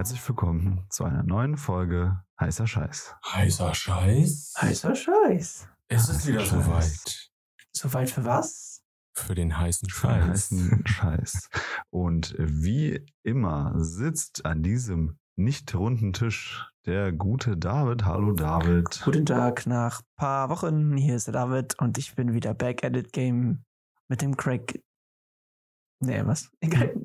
herzlich willkommen zu einer neuen Folge Heißer Scheiß. Heißer Scheiß? Heißer Scheiß. Es ist Heißer wieder Scheiß. soweit. Soweit für was? Für den heißen Für den Scheiß. heißen Scheiß. Und wie immer sitzt an diesem nicht runden Tisch der gute David. Hallo David. Guten Tag, nach paar Wochen. Hier ist der David und ich bin wieder back at it game mit dem Craig. Nee, was? Egal.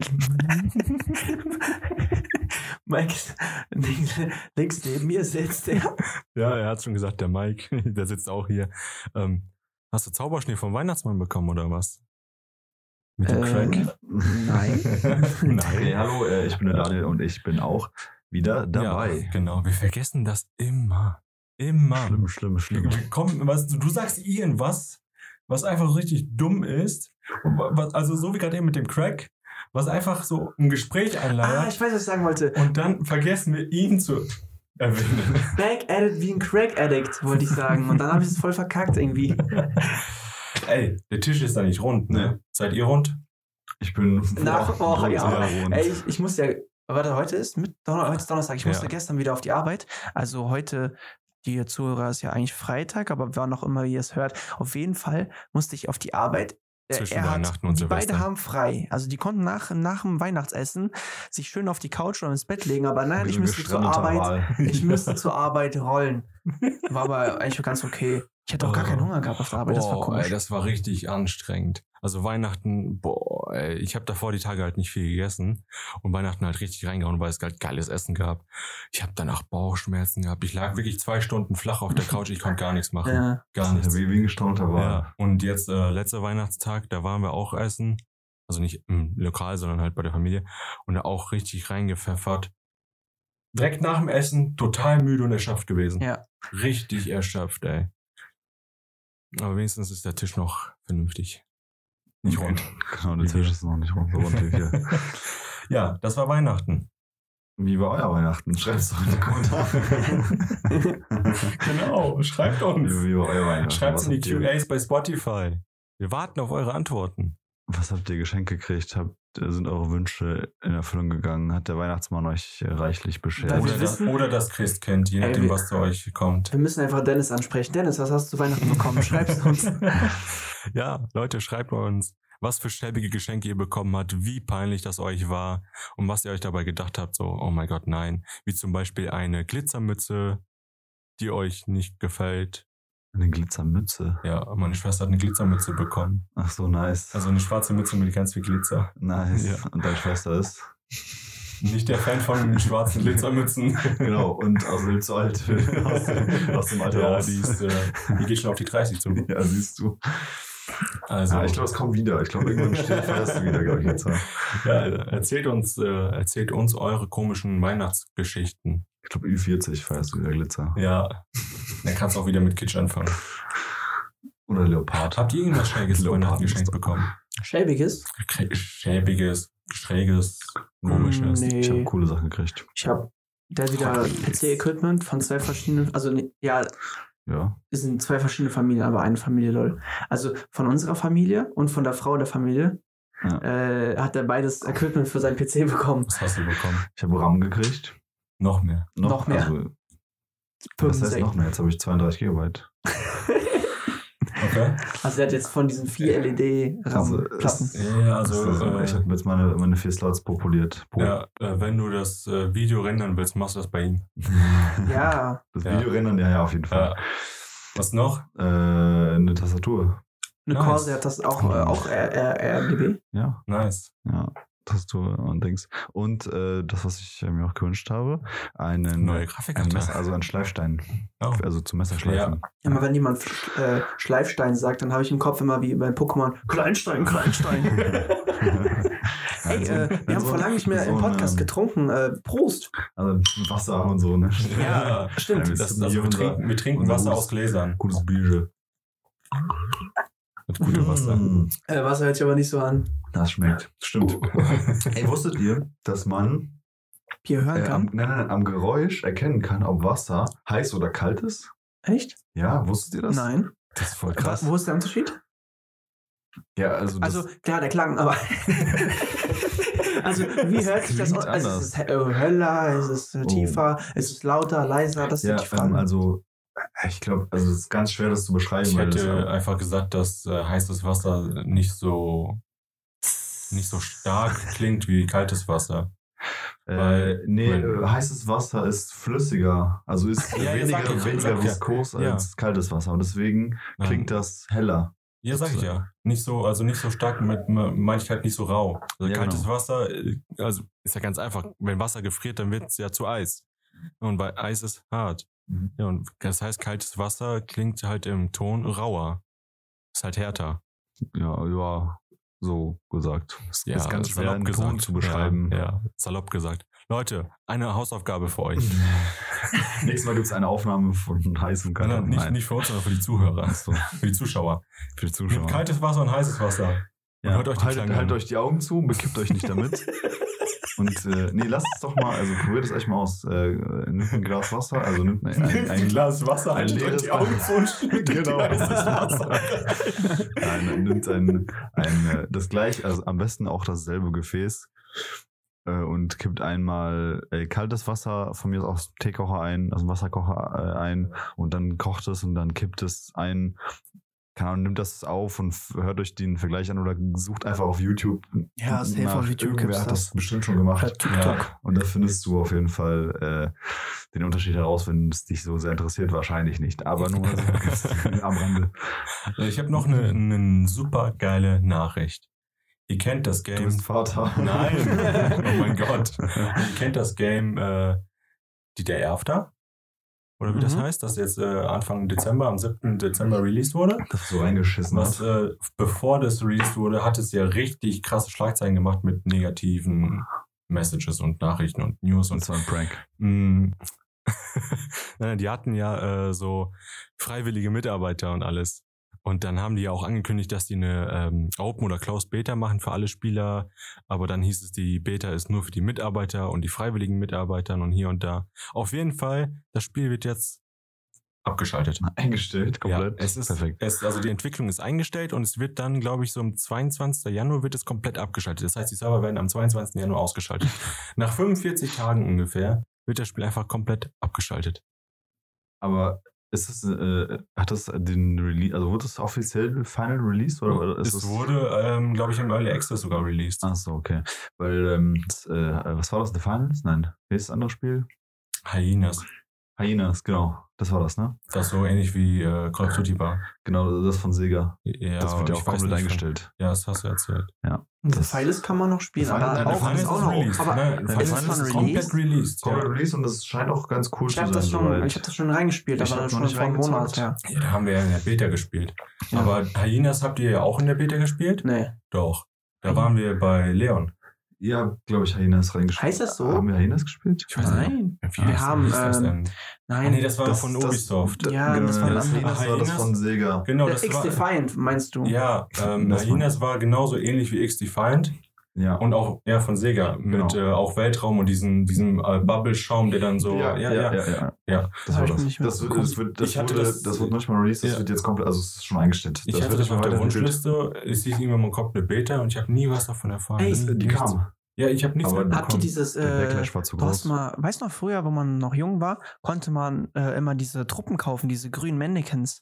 Mike ist links, links neben mir sitzt er. Ja, er hat schon gesagt, der Mike, der sitzt auch hier. Ähm, hast du Zauberschnee vom Weihnachtsmann bekommen oder was? Mit dem Äh, Crack? Nein. Nein. Hey, hallo, äh, ich bin der Daniel und ich bin auch wieder dabei. Ja, genau, wir vergessen das immer. Immer. Schlimm, schlimm, schlimm. Kommen, was, du sagst irgendwas, was einfach richtig dumm ist. Also so wie gerade eben mit dem Crack, was einfach so ein Gespräch Ah, einleitet. ich weiß, was ich sagen wollte. und dann vergessen wir ihn zu erwähnen. Back at it wie ein Crack Addict, wollte ich sagen. Und dann habe ich es voll verkackt irgendwie. Ey, der Tisch ist da nicht rund, ne? Seid ihr rund? Ich bin Nach- Boah, oh, ja. rund. Ey, ich, ich muss ja, warte, heute ist, mit, Donner, heute ist Donnerstag, ich musste Ja. gestern wieder auf die Arbeit. Also heute, die Zuhörer ist ja eigentlich Freitag, aber wann auch immer ihr es hört, auf jeden Fall musste ich auf die Arbeit. Zwischen er hat, Weihnachten und die beide haben frei. Also die konnten nach, nach dem Weihnachtsessen sich schön auf die Couch oder ins Bett legen, aber nein, ich müsste zur Arbeit. Ich müsste zur Arbeit rollen. War aber eigentlich ganz okay. Ich hatte auch gar keinen Hunger gehabt auf der Arbeit, das war Boah, komisch. ey, das war richtig anstrengend. Also Weihnachten, boah, ey, ich habe davor die Tage halt nicht viel gegessen und Weihnachten halt richtig reingehauen, weil es halt geiles Essen gab. Ich habe danach Bauchschmerzen gehabt. Ich lag wirklich zwei Stunden flach auf der Couch, ich konnte gar nichts machen. ja. Gar nichts. Wie, wie ein gestaunter Wal. Ja. Und jetzt äh, letzter Weihnachtstag, da waren wir auch essen. Also nicht im Lokal, sondern halt bei der Familie. Und da auch richtig reingepfeffert. Direkt nach dem Essen total müde und erschöpft gewesen. Ja. Richtig erschöpft, ey. Aber wenigstens ist der Tisch noch vernünftig. Nicht rund. Genau, der Tisch ist noch nicht rund, so rund wie wir. ja, das war Weihnachten. Wie war euer Weihnachten? Schreibt es doch in die Kommentare. Genau, schreibt uns. Wie, wie war euer Weihnachten? Schreibt Was in die QAs bei Spotify. Wir warten auf eure Antworten. Was habt ihr geschenkt gekriegt? Habt, sind eure Wünsche in Erfüllung gegangen? Hat der Weihnachtsmann euch äh, reichlich beschert? Oder, das, wissen- oder das Christkind, je Ey, nachdem, was zu euch kommt. Wir müssen einfach Dennis ansprechen. Dennis, was hast du zu Weihnachten bekommen? Schreib's uns. ja, Leute, schreibt uns, was für schäbige Geschenke ihr bekommen habt, wie peinlich das euch war und was ihr euch dabei gedacht habt, so, oh mein Gott, nein. Wie zum Beispiel eine Glitzermütze, die euch nicht gefällt. Eine Glitzermütze. Ja, meine Schwester hat eine Glitzermütze bekommen. Ach so, nice. Also eine schwarze Mütze mit ganz viel Glitzer. nice. Ja. Und deine Schwester ist? Nicht der Fan von schwarzen Glitzermützen. genau, und aus dem alt. aus, dem, aus dem Alter ja, raus. die, ist, äh, die geht schon auf die 30 zu. ja, siehst du. Also, Ja, ich glaube, es kommt wieder. Ich glaube, irgendwann steht feierst du wieder, glaube ich, jetzt. ja, erzählt uns, äh, erzählt uns eure komischen Weihnachtsgeschichten. Ich glaube, Ü40 feierst du wieder Glitzer. Ja, dann kannst du auch wieder mit Kitsch anfangen. Oder Leopard. Habt ihr irgendwas Schräges Weihnachten geschenkt bekommen? Schäbiges? Schäbiges, Schräges, komisches. Nee. Ich habe coole Sachen gekriegt. Ich habe da wieder. PC-Equipment von zwei verschiedenen, also ne- ja, Ja. es sind zwei verschiedene Familien, aber eine Familie, lol. Also von unserer Familie und von der Frau der Familie Ja. äh, hat er beides Equipment für seinen PC bekommen. Was hast du bekommen? Ich habe RAM gekriegt. Noch mehr. Noch mehr. Also, was heißt noch mehr? Jetzt habe ich 32 Gigabyte. Okay. Also er hat jetzt von diesen vier Also, LED-RAM-Platten. es- Ja, also, Also, ich äh, habe jetzt meine, meine vier Slots populiert. Po- ja, äh, wenn du das äh, Video rendern willst, machst du das bei ihm. ja, Das Ja. Video rendern, ja, ja, auf jeden Fall. Ja. Was noch? Äh, eine Tastatur. eine Nice. Corsair hat das auch, äh, auch RGB. Ja, Nice. ja. Tastatur und Dings. Und äh, das, was ich äh, mir auch gewünscht habe, einen, Neue ein Grafikkarte. Messer, also ein Schleifstein. Oh. Also zum Messerschleifen. Immer wenn jemand äh, Schleifstein sagt, dann habe ich im Kopf immer wie bei Pokémon Kleinstein, Kleinstein. Hey, Also, äh, wir haben so- vor lange nicht mehr so im ein, Podcast ähm, getrunken. Äh, Prost. Also Wasser und so, ne? Ja, stimmt. Ja, Das, wir- also wir, trinken, wir trinken Wasser gutes- aus Gläsern. Gutes Bier. Mit gutem Wasser. Mm, Äh, Wasser hört sich aber nicht so an. Das schmeckt. Stimmt. Ey, wusstet ihr, dass man Bier hören äh, am, kann. nein, nein, am Geräusch erkennen kann, ob Wasser heiß oder kalt ist? Echt? Ja, wusstet ihr das? Nein. Das ist voll Krass. Wo ist der Unterschied? Ja, also, das, Also, klar, der Klang, aber. Also, wie hört sich das an? Also, ist es äh, höller, ist es äh, Oh. tiefer, ist es lauter, leiser? Das Ja, sind die Fragen. ähm, also ich glaube, also es ist ganz schwer, das zu beschreiben. Ich hätte einfach gesagt, dass äh, heißes Wasser nicht so nicht so stark klingt wie kaltes Wasser. äh, weil- nee, weil- äh, heißes Wasser ist flüssiger, also ist Ja, weniger, ich, weniger ja. viskos Ja. als kaltes Wasser und deswegen Nein. klingt das heller. Ja, sag ich ja. Nicht so, also nicht so stark mit, meine ich halt nicht so rau. Also Ja, kaltes genau. Wasser, äh, also ist ja ganz einfach. Wenn Wasser gefriert, dann wird es ja zu Eis. Und bei Eis ist hart. Mhm. Ja, und das heißt, kaltes Wasser klingt halt im Ton rauer. Ist halt härter. Ja, ja, so gesagt. Das Ja, ist ganz schwer salopp in Ton zu beschreiben. Ja, ja, salopp gesagt. Leute, eine Hausaufgabe für euch. Nächstes Mal gibt es eine Aufnahme von heißem Nein, Kalter. nicht, nicht für uns, sondern für die Zuhörer. So, Für die Zuschauer. für die Zuschauer. Nehmt kaltes Wasser und heißes Wasser. Ja, hört euch die haltet, haltet euch die Augen zu, bekippt euch nicht damit. Und äh, nee, lasst es doch mal, also probiert es echt mal aus. Äh, nimmt ein Glas Wasser, also nimmt ein, ein, ein Glas Wasser, ein euch leeres die Augen zu und schüttet Genau. Wasser. Nein, nimmt ein, ein äh, das gleich, also am besten auch dasselbe Gefäß äh, und kippt einmal äh, kaltes Wasser von mir aus dem Teekocher ein, aus dem Wasserkocher äh, ein und dann kocht es und dann kippt es ein. Keine Ahnung, nimmt das auf und hört euch den Vergleich an oder sucht einfach auf YouTube. Ja, safe auf YouTube Irgendwer gibt's hat das das. bestimmt schon gemacht. TikTok. Und da findest du auf jeden Fall äh, den Unterschied heraus, wenn es dich so sehr interessiert. Wahrscheinlich nicht, aber nur am Rande. Ich habe noch eine, eine super geile Nachricht. Ihr kennt das Du Game. bist Vater. Nein. Oh mein Gott. Ihr kennt das Game äh, Die der Erfter? Oder wie das Mhm. heißt, das jetzt äh, Anfang Dezember, am 7. Dezember released wurde. Das so reingeschissen Was hat. äh, bevor das released wurde, hat es ja richtig krasse Schlagzeilen gemacht mit negativen Messages und Nachrichten und News und Das war ein Prank. Mm. Nein, die hatten ja äh, so freiwillige Mitarbeiter und alles. Und dann haben die ja auch angekündigt, dass die eine ähm, Open oder Closed Beta machen für alle Spieler. Aber dann hieß es, die Beta ist nur für die Mitarbeiter und die freiwilligen Mitarbeitern und hier und da. Auf jeden Fall, das Spiel wird jetzt abgeschaltet. Eingestellt, komplett. Ja, es ist, perfekt. Es, also die Entwicklung ist eingestellt und es wird dann, glaube ich, so am 22. Januar wird es komplett abgeschaltet. Das heißt, die Server werden am 22. Januar ausgeschaltet. Nach 45 Tagen ungefähr wird das Spiel einfach komplett abgeschaltet. Aber ist es, äh, hat das den Release, also wurde das offiziell Final Release oder oder ist es wurde, ähm, glaube ich, im Early Access sogar released. Ach so, okay. Weil, ähm, das, äh, was war das? The Finals? Nein. Das andere Spiel? Hyenas. Hyenas, genau. Das war das, ne? Das so ähnlich wie äh, Call of Duty war. Genau, das von Sega. Ja, das wird ja auch komplett eingestellt. Ja, das hast du erzählt. Und Das- Pfeiles kann man noch spielen, Final- aber auch, Final ist auch noch. released. Aber Nein, Final Final ist ist released? komplett released. Komplett Ja. Release und das scheint auch ganz cool ich zu habe sein. das schon, soweit. ich habe das schon reingespielt, Ich aber das schon nicht vor einem Monat her. ja, da haben wir ja in der Beta gespielt. Ja. Aber Hyenas habt ihr ja auch in der Beta gespielt? Nee. Doch. Da waren wir bei Leon. Ihr habt, glaube ich, Hyenas reingespielt. Heißt das so? Haben wir Hyenas gespielt? Ich weiß nicht. Nein. Wie Wir heißt- haben, ähm? Nein. Ah, nee, das war Das- von Ubisoft. Das, Ja, genau, das war das, anderes. Hyenas war das Hyenas? von Sega. genau, das X war. Defiant, meinst du? Ja, ähm, Hyenas war genauso ähnlich wie X-Defiant Ja. und auch ja, von Sega mit Genau. äh, auch Weltraum und diesem, diesem äh, Bubble-Schaum, der dann so. ja, ja, ja, ja, Ja. Das Hab war das. nicht Das, wird, das, wird, das, Ich hatte wurde, das- das, wird noch nicht mal released, das Ja. wird jetzt komplett, also es ist schon eingestellt. Ich das hatte das auf mehr der. Wunschliste. Es hieß irgendwann mal kommt eine Beta und ich habe nie was davon erfahren. Ey, Nie- Die kam. Ja, ich habe nichts Aber- mitbekommen. Habt ihr dieses, äh, Backlash war zu du hast groß. mal, weißt du noch, früher, wo man noch jung war, konnte man äh, immer diese Truppen kaufen, diese grünen Mannequins.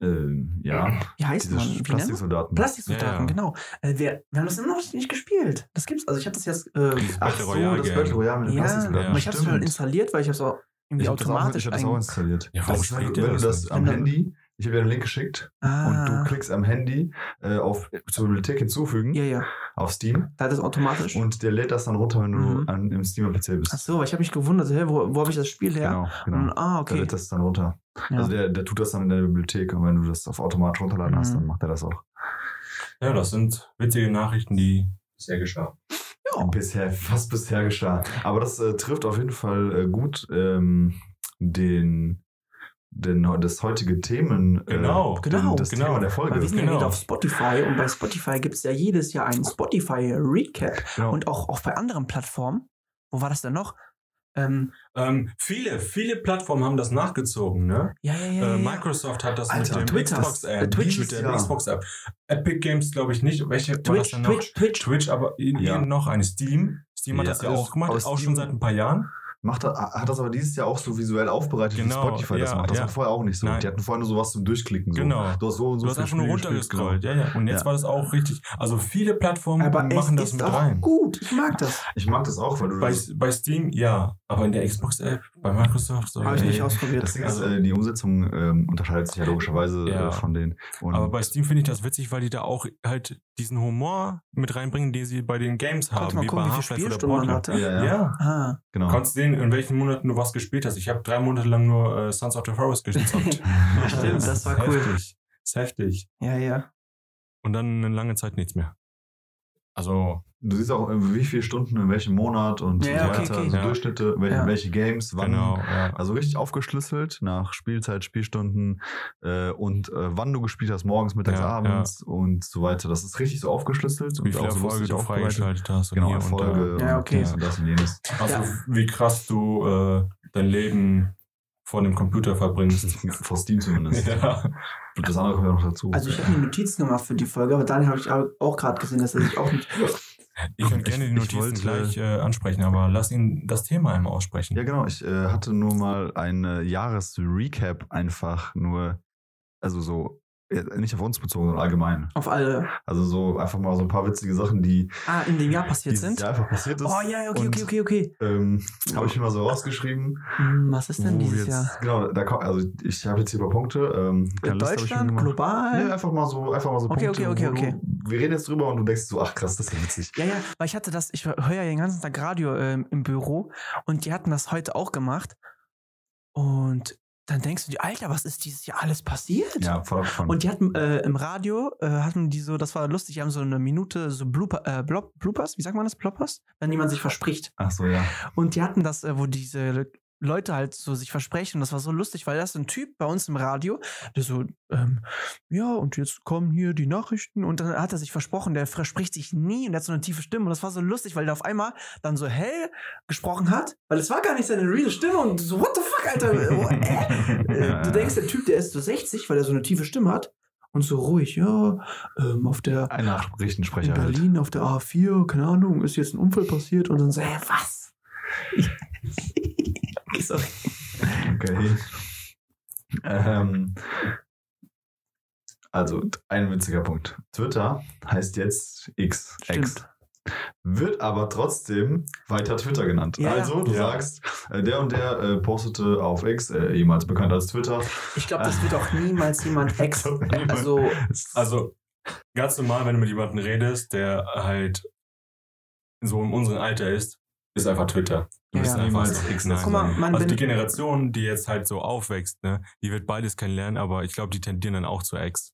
Ähm, ja, Wie heißt diese man? Wie? Plastiksoldaten. Plastiksoldaten, Ja, ja. genau. Äh, wir, wir haben das immer noch nicht gespielt. Das gibt's, also ich habe das jetzt, äh, Dieses Ach Battle so, Royale das. Battle Royale mit den ja, Plastiksoldaten. aber ich habe es schon installiert, weil ich habe es auch irgendwie Ich habe das, auch, automatisch ich hab das auch installiert. Ja, warum das ist, wenn du das das am Handy, ich habe dir einen Link geschickt ah, und du klickst am Handy äh, auf zur Bibliothek hinzufügen Ja, ja, auf Steam da hat es automatisch. und der lädt das dann runter, wenn du Mhm. an, im Steam PC bist. Ach so, weil ich habe mich gewundert, hä, wo, wo habe ich das Spiel her? Genau, genau. Und, ah, Der okay. lädt das dann runter. Ja. Also der, der tut das dann in der Bibliothek und wenn du das auf automatisch runterladen hast, Mhm. dann macht er das auch. Ja, das sind witzige Nachrichten, die bisher geschah. Ja. Bisher, was bisher geschah. Aber das äh, trifft auf jeden Fall äh, gut ähm, den, den, das heutige Themen. äh, Genau, genau, das genau. Thema der Folge. Weil wir sind ja Genau. wieder auf Spotify und bei Spotify gibt es ja jedes Jahr einen Spotify Recap Genau. und auch, auch bei anderen Plattformen. Wo war das denn noch? Ähm, Ähm, viele, viele Plattformen haben das nachgezogen, ne? ja, ja, ja. Äh. Microsoft hat das Alter, mit dem Twitter, Xbox äh, App, Twitch mit der ja- Xbox App. Epic Games glaube ich nicht. Welche war das Twitch, denn noch? Twitch, Twitch. Twitch, aber Ja. noch eine Steam. Steam hat Ja, das ja auch gemacht, auch Steam- schon seit ein paar Jahren. Macht, er- hat das aber dieses Jahr auch so visuell aufbereitet, Genau, wie Spotify das ja, macht. Das ja. war vorher auch nicht so. Nein. Die hatten vorher nur sowas zum Durchklicken. So. Genau. Du hast so und so Du hast einfach nur gespielt, runtergescrollt, genau. ja, ja. Und jetzt Ja. war das auch richtig. Also viele Plattformen Aber machen das ist mit auch rein. gut. Ich mag das. Ich mag das auch, weil du Bei, das, bei Steam, ja. Aber in der Xbox-App, bei Microsoft, so. Habe ich nicht ausprobiert. das Ding ist, Also- äh, die Umsetzung ähm, unterscheidet sich ja logischerweise Ja. äh, von denen. Und Aber bei Steam finde ich das witzig, weil die da auch halt diesen Humor mit reinbringen, den sie bei den Games haben, man wie gucken, bei wie viele Half-Life oder Spielstunden man Portal. hatte. ja, ja, Ja. Ah. genau. Du kannst sehen, in welchen Monaten du was gespielt hast. Ich habe drei Monate lang nur äh, Sons of the Forest gezockt. Stimmt, das war ist cool. Heftig. Das ist heftig. Ja, ja. Und dann eine lange Zeit nichts mehr. Also, Du siehst auch, äh, wie viele Stunden in welchem Monat und Ja, so okay, weiter. okay. So Ja. Durchschnitte, welche, Ja. welche Games, wann. genau, ja. Also richtig aufgeschlüsselt nach Spielzeit, Spielstunden äh, und äh, wann du gespielt hast, morgens, mittags, Ja, abends und so weiter. Das ist richtig so aufgeschlüsselt. Wie und viele auch so Erfolge du freigeschaltet hast. und Genau, hier und. Erfolge Ja, und okay. dies und das und jenes. Also, Ja. wie krass du äh, dein Leben vor dem Computer verbringst. Vor Steam zumindest. ja. Und das andere kommt ja noch dazu. Also ich habe mir Notizen gemacht für die Folge, aber Daniel habe ich auch gerade gesehen, dass er sich auch nicht. Ich könnte gerne die Notizen wollte- gleich äh, ansprechen, aber lass ihn das Thema einmal aussprechen. ja, genau. Ich äh, hatte nur mal eine Jahresrecap einfach nur, also so, nicht auf uns bezogen, sondern allgemein. Auf alle. Also so einfach mal so ein paar witzige Sachen, die Ah, in dem Jahr passiert sind. Jahr einfach passiert ist. Oh ja, okay, Und, okay, okay, okay. Ähm, habe ich mir mal so rausgeschrieben. Hm, Was ist denn dieses jetzt, Jahr? Genau, da kommt, also ich habe jetzt hier ein paar Punkte. Ähm, mir Deutschland, global? Nee, einfach mal so, einfach mal so Okay, Punkte. okay, okay, okay. Du, wir reden jetzt drüber und du denkst so, ach krass, das ist ja witzig. Ja, ja, weil ich hatte das, ich höre ja den ganzen Tag Radio ähm, im Büro und die hatten das heute auch gemacht. Und dann denkst du dir, Alter, was ist dieses Jahr alles passiert? Ja, voll abgefahren. Und die hatten äh, im Radio, äh, hatten die so, das war lustig, die haben so eine Minute so Blooper, äh, Bloopers, wie sagt man das, Bloppers? Wenn jemand sich verspricht. ach so, ja. Und die hatten das, äh, wo diese Leute halt so sich versprechen. Und das war so lustig, weil das ist ein Typ bei uns im Radio, der so, ähm, ja, und jetzt kommen hier die Nachrichten. Und dann hat er sich versprochen, der verspricht sich nie und der hat so eine tiefe Stimme. Und das war so lustig, weil der auf einmal dann so hell gesprochen hat, weil es war gar nicht seine reale Stimme. Und so, what the fuck, Alter? Oh, äh? Du denkst, der Typ, der ist so 60, weil er so eine tiefe Stimme hat. Und so ruhig, ja, ähm, auf der Ein in Nachrichtensprecher halt. Berlin auf der A4, keine Ahnung, ist jetzt ein Unfall passiert und dann so, hä, was? okay, sorry. Okay. ähm, also, ein witziger Punkt. Twitter heißt jetzt X. X. Wird aber trotzdem weiter Twitter genannt. Ja, also, du Ja. sagst, äh, der und der äh, postete auf X, äh, ehemals bekannt als Twitter. Ich glaube, das wird auch niemals jemand. Niemand. Also, Also, ganz normal, wenn du mit jemandem redest, der halt so in unserem Alter ist, ist einfach Twitter. Du Ja, bist ja. einfach Niemals. X Nein. guck mal, man, Also die Generation, die jetzt halt so aufwächst, ne, die wird beides kennenlernen, aber ich glaube, die tendieren dann auch zu Ex.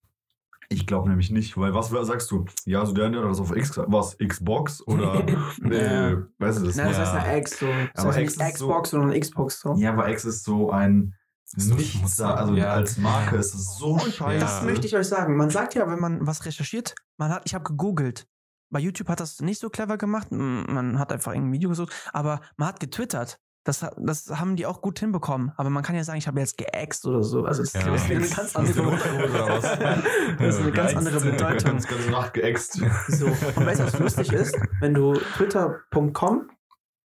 Ich glaube nämlich nicht, weil was sagst du? Ja, so der, der das auf X, was, Xbox oder, äh, Ja. weißt du das? na, das Ja. heißt eine X, so. Das Aber heißt X nicht ist so- Xbox, sondern Xbox, so. Ja, aber X ist so ein Nichts, also Ja. als Marke ist es so scheiße. Das Ja. möchte ich euch sagen. Man sagt ja, wenn man was recherchiert, man hat, ich habe gegoogelt. Bei YouTube hat das nicht so clever gemacht. Man hat einfach irgendein Video gesucht, aber man hat getwittert. Das, das haben die auch gut hinbekommen. Aber man kann ja sagen, ich habe jetzt geäxt oder so. Also das Ja. ist eine ganz andere, was? das ist eine ganz Geäxt. andere Bedeutung. Ganz, ganz nachgeäxt. So. Und weißt du, was lustig ist? Wenn du twitter.com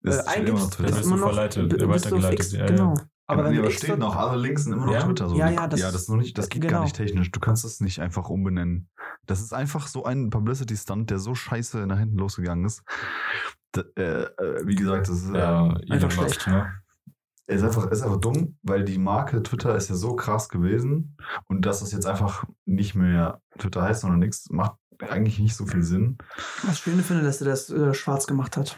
äh, immer eingibst, bist ist immer du noch verleitet- bist du auf weitergeleitet, X, ja, ja. genau. Aber, Aber nee, wenn du aber X stehen auch, alle Links sind immer noch Ja? Twitter. So. Ja, ja, das- ja, das ist noch nicht, das geht genau. gar nicht technisch. Du kannst das nicht einfach umbenennen. Das ist einfach so ein Publicity-Stunt, der so scheiße nach hinten losgegangen ist. Da, äh, äh, wie gesagt, das ist, Ja, ähm, Elon Musk, schlecht. ne? ist, einfach, ist einfach dumm, weil die Marke Twitter ist ja so krass gewesen und dass das jetzt einfach nicht mehr Twitter heißt, sondern nichts, macht eigentlich nicht so viel Sinn. Was Schöne finde, dass er das äh, schwarz gemacht hat.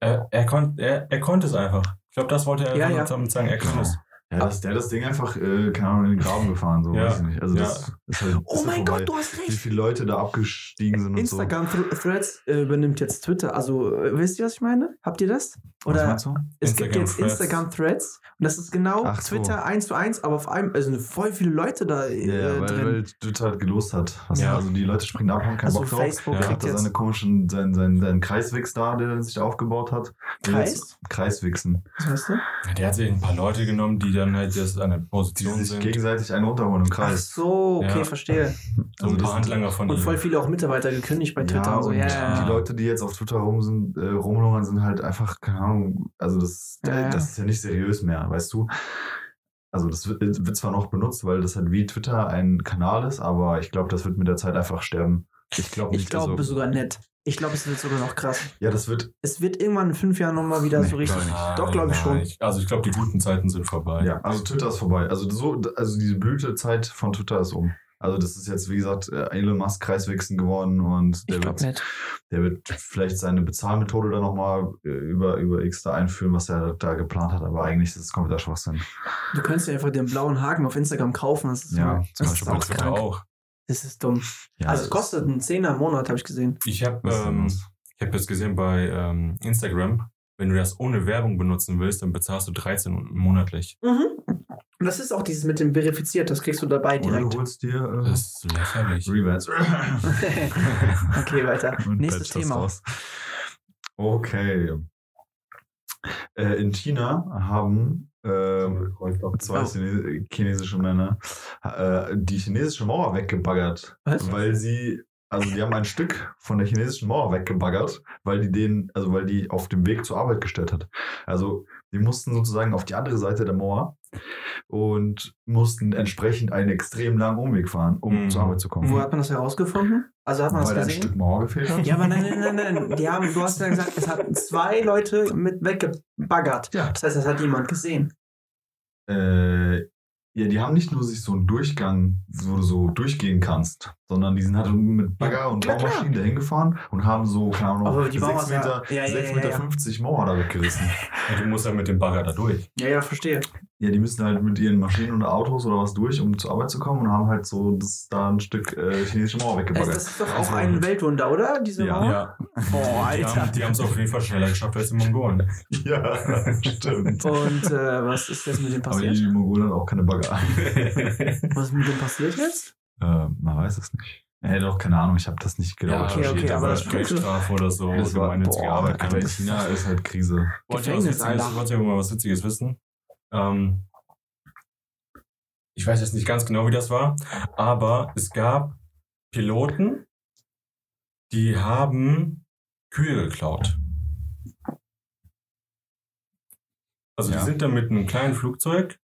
Er, er, kon, er, er konnte es einfach. Ich glaube, das wollte er Ja, ja. damit sagen. Er kann es. Ja, das, der hat das Ding einfach, äh, keine Ahnung, in den Graben gefahren, so Ja. weiß ich nicht. Also Ja. das ist halt, Oh ist mein vorbei. Gott, du hast Wie recht. viele Leute da abgestiegen sind und Instagram Thre- Threads äh, übernimmt jetzt Twitter. Also, äh, wisst ihr, was ich meine? Habt ihr das? So. Oder du? es gibt Instagram jetzt Threads. Instagram Threads und das ist genau Ach so. Twitter eins zu eins, aber auf einem, also sind voll viele Leute da äh, Ja, ja, weil, drin. weil Twitter halt gelost hat. Was Ja. Also die Leute springen ab, haben keinen also Bock drauf. Facebook Ja. Er kriegt hat da seine jetzt komischen, seinen, seinen, seinen Kreiswix da, der sich da aufgebaut hat. Kreis? Jetzt- Kreiswichsen. Was heißt du? Ja, Der hat sich ein paar Leute genommen, die dann halt jetzt an der Die Position sich sind. gegenseitig einen runterholen im Ach Kreis. so, okay, Ja. verstehe. so ein Also das paar Handlanger von Und voll viele auch Mitarbeiter gekündigt bei Twitter ja, und so. und Ja, ja. die Leute, die jetzt auf Twitter rum sind, äh, rumlungern, sind halt einfach, keine Ahnung, also das, Ja, ja. das ist ja nicht seriös mehr, weißt du? Also das wird, wird zwar noch benutzt, weil das halt wie Twitter ein Kanal ist, aber ich glaube, das wird mit der Zeit einfach sterben. Ich glaube Ich nicht. glaube also, sogar nett. Ich glaube, es wird sogar noch krass. ja, das wird, Es wird irgendwann in fünf Jahren nochmal wieder Nee, so richtig. nicht. Doch, glaube ich schon. Nein, also ich glaube, die guten Zeiten sind vorbei. ja, also Twitter ist vorbei. Also so, also diese Blütezeit von Twitter ist um. Also das ist jetzt, wie gesagt, äh, Elon Musk Kreiswichsen geworden und der wird nicht. Der wird vielleicht seine Bezahlmethode dann nochmal über, über X da einführen, was er da geplant hat, aber eigentlich ist es kompletter Schwachsinn. Du könntest dir einfach den blauen Haken auf Instagram kaufen. Das ist, Ja, so, zum das Beispiel ist auch auch. Das ist dumm. Ja, also es kostet einen Zehner im Monat, habe ich gesehen. Ich habe ähm, ich hab jetzt gesehen bei ähm, Instagram, wenn du das ohne Werbung benutzen willst, dann bezahlst du 13 monatlich. Mhm. Und das ist auch dieses mit dem verifiziert, das kriegst du dabei Oder direkt. du holst dir äh, Das ist lächerlich. Rebats. okay, weiter. Und Nächstes Thema. raus. Okay. Äh, in China haben ähm, zwei Oh. Chine chinesische Männer äh, die chinesische Mauer weggebaggert, Was? weil sie also die haben ein Stück von der chinesischen Mauer weggebaggert, weil die den, also weil die auf dem Weg zur Arbeit gestellt hat. Also die mussten sozusagen auf die andere Seite der Mauer und mussten entsprechend einen extrem langen Umweg fahren, um Mhm. zur Arbeit zu kommen. Wo hat man das herausgefunden? Also hat man weil das ein Stück gesehen? Mauer gefehlt hat? Ja, aber nein, nein, nein, nein. Die haben, du hast ja gesagt, es hat zwei Leute mit weggebaggert. Ja. Das heißt, das hat jemand gesehen. Äh, ja, die haben nicht nur sich so einen Durchgang, wo du so durchgehen kannst, sondern die sind halt mit Bagger und klar, klar. Baumaschinen dahin gefahren und haben so, keine Ahnung, Aber die Mauer 6 sah- Meter, ja, ja, 6 ja, Meter ja. 50 Mauer da weggerissen. Ja, du musst ja mit dem Bagger da durch. Ja, ja, verstehe. Ja, die müssen halt mit ihren Maschinen oder Autos oder was durch, um zur Arbeit zu kommen und haben halt so das, da ein Stück äh, chinesische Mauer Also weggebaggert. das ist doch auch ein Weltwunder, oder? Diese Ja. Mauer? Ja. Boah, Die Alter. haben die haben es auf jeden Fall schneller geschafft als die Mongolen. ja, stimmt. Und äh, was ist jetzt mit dem Aber passiert? die Mongolen haben auch keine Bagger. Was ist mit dem passiert jetzt? Äh, man weiß es nicht. Er hätte auch keine Ahnung, ich habe das nicht genau ja, okay, okay, aber das- Geldstrafe oder so. Das war, gemeinnützige boah, Arbeit. Alter, in China ist halt Krise. Wollt ihr was Witziges, wollt ihr mal was Witziges wissen? Ähm, ich weiß jetzt nicht ganz genau, wie das war, aber es gab Piloten, die haben Kühe geklaut. Also Ja. die sind dann mit einem kleinen Flugzeug,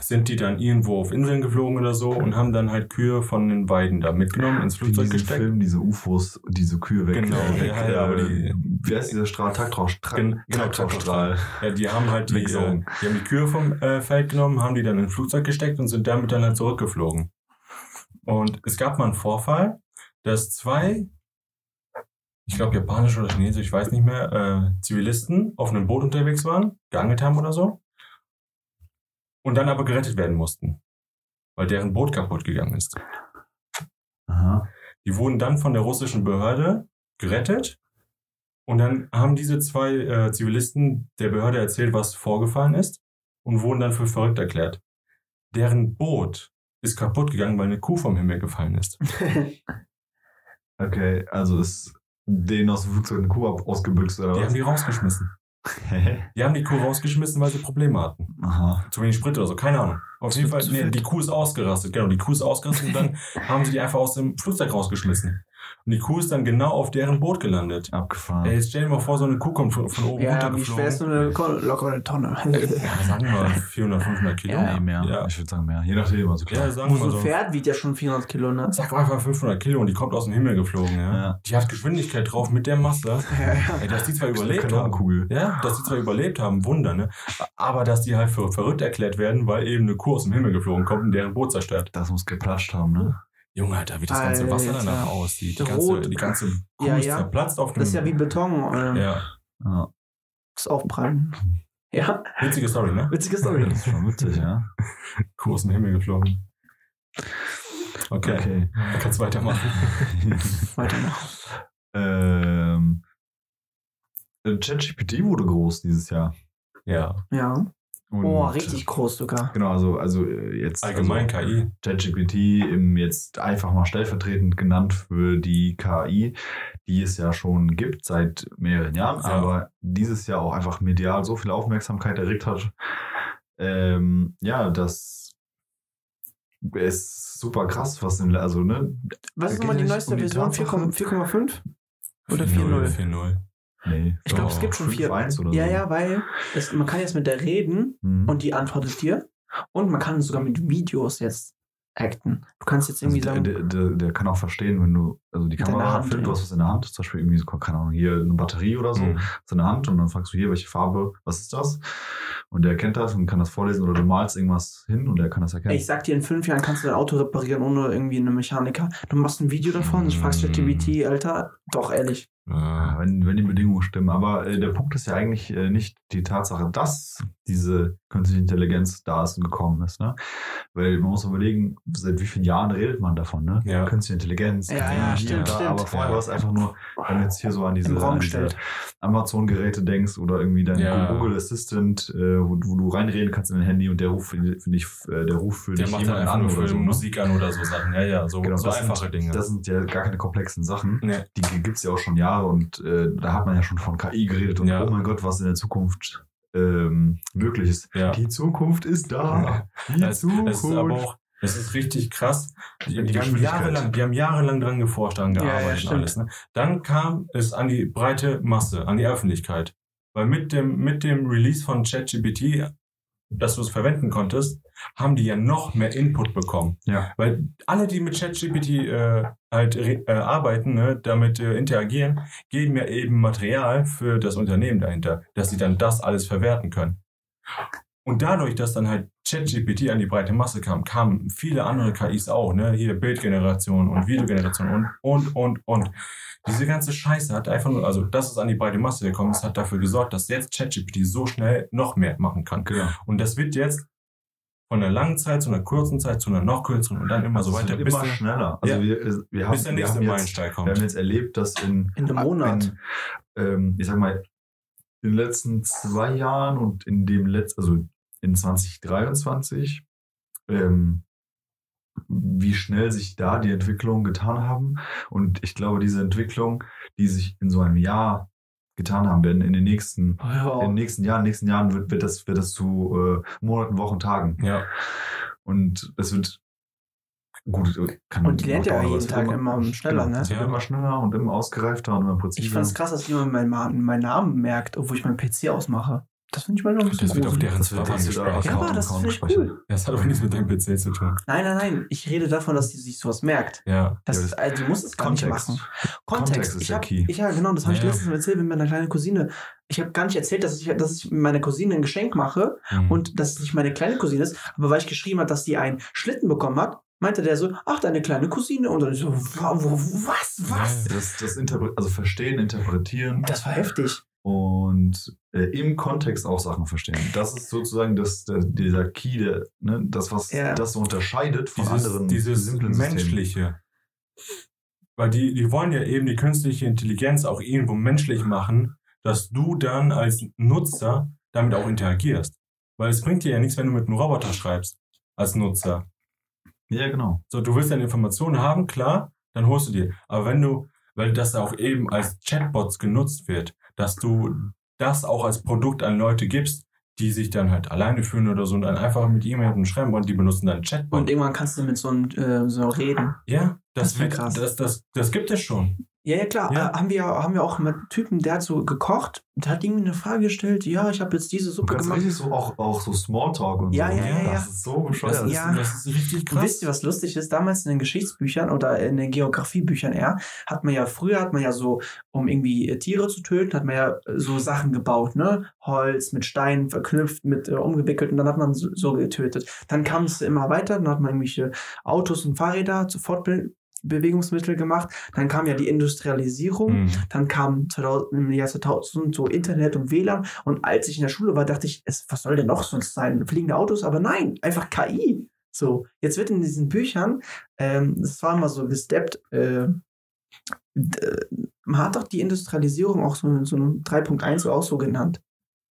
sind die dann irgendwo auf Inseln geflogen oder so und haben dann halt Kühe von den Weiden da mitgenommen, ins Flugzeug gesteckt. Film, diese UFOs, diese Kühe weg. Genau, weg ja, ja, aber die- wie heißt dieser Strahl? Taktraustrahl. Gen- genau, Taktraustrahl. Ja, die haben halt die, äh, die haben die Kühe vom äh, Feld genommen, haben die dann in ein Flugzeug gesteckt und sind damit dann halt zurückgeflogen. Und es gab mal einen Vorfall, dass zwei, ich glaube japanisch oder chinesisch, ich weiß nicht mehr, äh, Zivilisten auf einem Boot unterwegs waren, geangelt haben oder so. Und dann aber gerettet werden mussten, weil deren Boot kaputt gegangen ist. Aha. Die wurden dann von der russischen Behörde gerettet. Und dann haben diese zwei äh, Zivilisten der Behörde erzählt, was vorgefallen ist und wurden dann für verrückt erklärt. Deren Boot ist kaputt gegangen, weil eine Kuh vom Himmel gefallen ist. Okay, also ist denen aus dem Flugzeug eine Kuh ausgebüxt oder Die was? haben die rausgeschmissen. Die haben die Kuh rausgeschmissen, weil sie Probleme hatten. Aha. Zu wenig Sprit oder so, keine Ahnung. Auf jeden Fall, nee, die Kuh ist ausgerastet, genau, die Kuh ist ausgerastet und dann haben sie die einfach aus dem Flugzeug rausgeschmissen. Und die Kuh ist dann genau auf deren Boot gelandet. Abgefahren. Ey, jetzt stell dir mal vor, so eine Kuh kommt von, von oben ja, wie runtergeflogen. schwer ist so eine lockere Tonne? Ja, sagen wir mal 400, 500 Kilo. Ja, nee, mehr. Ja. Ich würde sagen mehr. Je nachdem, also Ja, klar. sagen Wo wir so ein so. Pferd wiegt ja schon 400 Kilo, ne? Sag mal einfach 500 Kilo und die kommt aus dem Himmel geflogen, ja. Ja. Die hat Geschwindigkeit drauf mit der Masse. Ja, ja. Ey, dass die zwar überlebt haben. Kanonenkugel. Ja, dass die zwar überlebt haben, Wunder, ne? Aber dass die halt für verrückt erklärt werden, weil eben eine Kuh aus dem Himmel geflogen kommt und deren Boot zerstört. Das muss geplatscht haben, ne? Junge, Alter, wie das ganze Wasser danach aussieht. Die Rot. ganze, die ganze Kuh Ja, ja. zerplatzt auf dem... Das ist ja wie Beton. Äh, Ja, Ja. Das Aufprallen. Ja, witzige Story, ne? witzige Story. Das ist schon witzig, ja. Kuh aus dem Himmel geflogen. Okay, Okay. dann kannst du weitermachen. Weiter noch. ähm, äh, ChatGPT wurde groß dieses Jahr. Ja. Ja. Und, Oh, richtig groß sogar. Genau, also, also äh, jetzt. Allgemein also, KI. ChatGPT im jetzt einfach mal stellvertretend genannt für die KI, die es ja schon gibt seit mehreren Jahren, Ja. aber dieses Jahr auch einfach medial so viel Aufmerksamkeit erregt hat. Ähm, ja, das ist super krass, was im, also, ne? Was ist nochmal die neueste um die Version? Tatsache. 4,5? Oder 4.0. 4.0? 4.0. Nee. Ich glaube, es Oh, gibt schon 4. 5.1 oder Ja, so. ja, weil es, man kann jetzt mit der reden Mhm. und die antwortet dir. Und man kann sogar mit Videos jetzt acten. Du kannst jetzt Also irgendwie der, sagen, der, der, der kann auch verstehen, wenn du, also die Kamera Hand, filmt, ja. du hast was in der Hand, zum Beispiel irgendwie so, keine Ahnung, hier eine Batterie oder so, Mhm. hast du in der Hand und dann fragst du hier, welche Farbe, was ist das? Und der kennt das und kann das vorlesen oder du malst irgendwas hin und der kann das erkennen. ich sag dir, in fünf Jahren kannst du dein Auto reparieren ohne irgendwie einen Mechaniker. Du machst ein Video davon, ich fragst Mm. ChatGPT, Alter, doch ehrlich. Ja, Ah. wenn, wenn die Bedingungen stimmen. Aber äh, der Punkt ist ja eigentlich äh, nicht die Tatsache, dass diese künstliche Intelligenz da ist und gekommen ist. Ne? Weil man muss überlegen, seit wie vielen Jahren redet man davon? Ne? Ja. Künstliche Intelligenz. Ja, ja, stimmt, stimmt. Aber vorher Ja. war es einfach nur, wenn du jetzt hier so an diese, diese. Amazon-Geräte denkst oder irgendwie dein Ja. Google Assistant, äh, wo, wo du reinreden kannst in dein Handy und der ruft für dich, äh, der ruft für Der dich macht jemanden einfach an oder für so. ne? Musik an oder so Sachen. Ja, ja, so, Genau, so das einfache sind, Dinge. Das sind ja gar keine komplexen Sachen. nee. Die gibt es ja auch schon Jahre und äh, da hat man ja schon von KI geredet und Ja. oh mein Gott, was in der Zukunft ähm, möglich ist. Ja. Die Zukunft ist da. Die Es, es ist aber auch, es ist richtig krass. Die, Die die, haben jahrelang, die haben jahrelang dran geforscht, dran Ja, ja, gearbeitet und stimmt. alles. Ne? Dann kam es an die breite Masse, an die Öffentlichkeit. Weil mit dem, mit dem Release von ChatGPT, dass du es verwenden konntest, haben die ja noch mehr Input bekommen. Ja. Weil alle, die mit ChatGPT äh, halt äh, arbeiten, ne, damit äh, interagieren, geben ja eben Material für das Unternehmen dahinter, dass sie dann das alles verwerten können. Und dadurch, dass dann halt ChatGPT an die breite Masse kam, kamen viele andere KIs auch, ne? Hier Bildgeneration und Videogeneration und, und, und, und. Diese ganze Scheiße hat einfach nur, also, dass es an die breite Masse gekommen ist, hat dafür gesorgt, dass jetzt ChatGPT so schnell noch mehr machen kann. Genau. Und das wird jetzt von einer langen Zeit zu einer kurzen Zeit zu einer noch kürzeren und dann immer Also so weiter, bis, immer der- schneller. Also Ja. wir, wir, haben, bis der wir, nächste haben jetzt, Meilenstein wir haben kommt. jetzt erlebt, dass in, In einem Monat. in ähm, ich sag mal, in den letzten zwei Jahren und in dem letzten, also in 2023, ähm, wie schnell sich da die Entwicklungen getan haben. Und ich glaube, diese Entwicklung, die sich in so einem Jahr getan haben werden, in den nächsten, Ja. in den nächsten Jahren, nächsten Jahren wird, wird das, wird das zu äh, Monaten, Wochen, Tagen. Ja, Und es wird gut, kann Und die lernt ja jeden es Tag immer schneller, ne? Es wird Ja. immer schneller und immer ausgereifter und immer präziser. Ich fand's krass, dass jemand meinen, meinen Namen merkt, obwohl ich meinen PC ausmache. Das finde ich mal noch ein bisschen Das wird auf deren Das das wird gespeichert. Ja, aber das finde ich cool. Das hat aber nichts mit deinem PC zu tun. Nein, nein, nein. Ich rede davon, dass die sich sowas merkt. Ja. Das, Ja, das- also, du musst es gar nicht Kontext. machen. Kontext Kontext. ist ich der hab, Key. Ich, ja, genau, das habe ich Ja. letztens erzählt mit meiner kleinen Cousine. Ich habe gar nicht erzählt, dass ich, dass ich meiner Cousine ein Geschenk mache Mhm. und dass es nicht meine kleine Cousine ist. Aber weil ich geschrieben habe, dass die einen Schlitten bekommen hat, meinte der so, ach, deine kleine Cousine. Und dann ich so, was, was? Das, das Interpre also verstehen, interpretieren Das war heftig. Und äh, im Kontext auch Sachen verstehen. Das ist sozusagen das, der, dieser Key, der, ne, das, was Ja. das so unterscheidet von dieses, anderen dieses simplen Systemen. menschliche. Weil die, die wollen ja eben die künstliche Intelligenz auch irgendwo menschlich machen, dass du dann als Nutzer damit auch interagierst. Weil es bringt dir ja nichts, wenn du mit einem Roboter schreibst, als Nutzer. Ja, genau. So, du willst deine Informationen haben, klar, dann holst du dir. Aber wenn du, weil das auch eben als Chatbots genutzt wird, dass du das auch als Produkt an Leute gibst, die sich dann halt alleine fühlen oder so und dann einfach mit jemandem schreiben wollen, die benutzen dann Chatbot. Und irgendwann kannst du mit so einem äh, so reden. Ja, das, Das wird, krass. Das, das, das gibt es schon. Ja, ja, klar. Ja. Äh, haben, wir, haben wir auch mit Typen, der hat so gekocht, der hat irgendwie eine Frage gestellt, ja, ich habe jetzt diese Suppe gemacht. richtig so auch, auch so Smalltalk und Ja, so. ja, ne? ja, ja. Das ist so bescheuert. Das, ist, Ja. das ist richtig Und krass. wisst ihr, was lustig ist? Damals in den Geschichtsbüchern oder in den Geografiebüchern eher, hat man ja, früher hat man ja so, um irgendwie äh, Tiere zu töten, hat man ja äh, so Sachen gebaut, ne? Holz mit Steinen verknüpft, mit äh, umgewickelt und dann hat man so, so getötet. Dann kam es immer weiter, dann hat man irgendwelche Autos und Fahrräder zu Fortbewegungsmittel gemacht. Dann kam ja die Industrialisierung. Mhm. Dann kam 2000, im Jahr 2000 so Internet und WLAN. Und als ich in der Schule war, dachte ich, es, was soll denn noch sonst sein? Fliegende Autos? Aber nein, einfach KI. So, jetzt wird in diesen Büchern, ähm, das war immer so gesteppt, äh, man hat doch die Industrialisierung auch so, so ein 3.1 auch so genannt.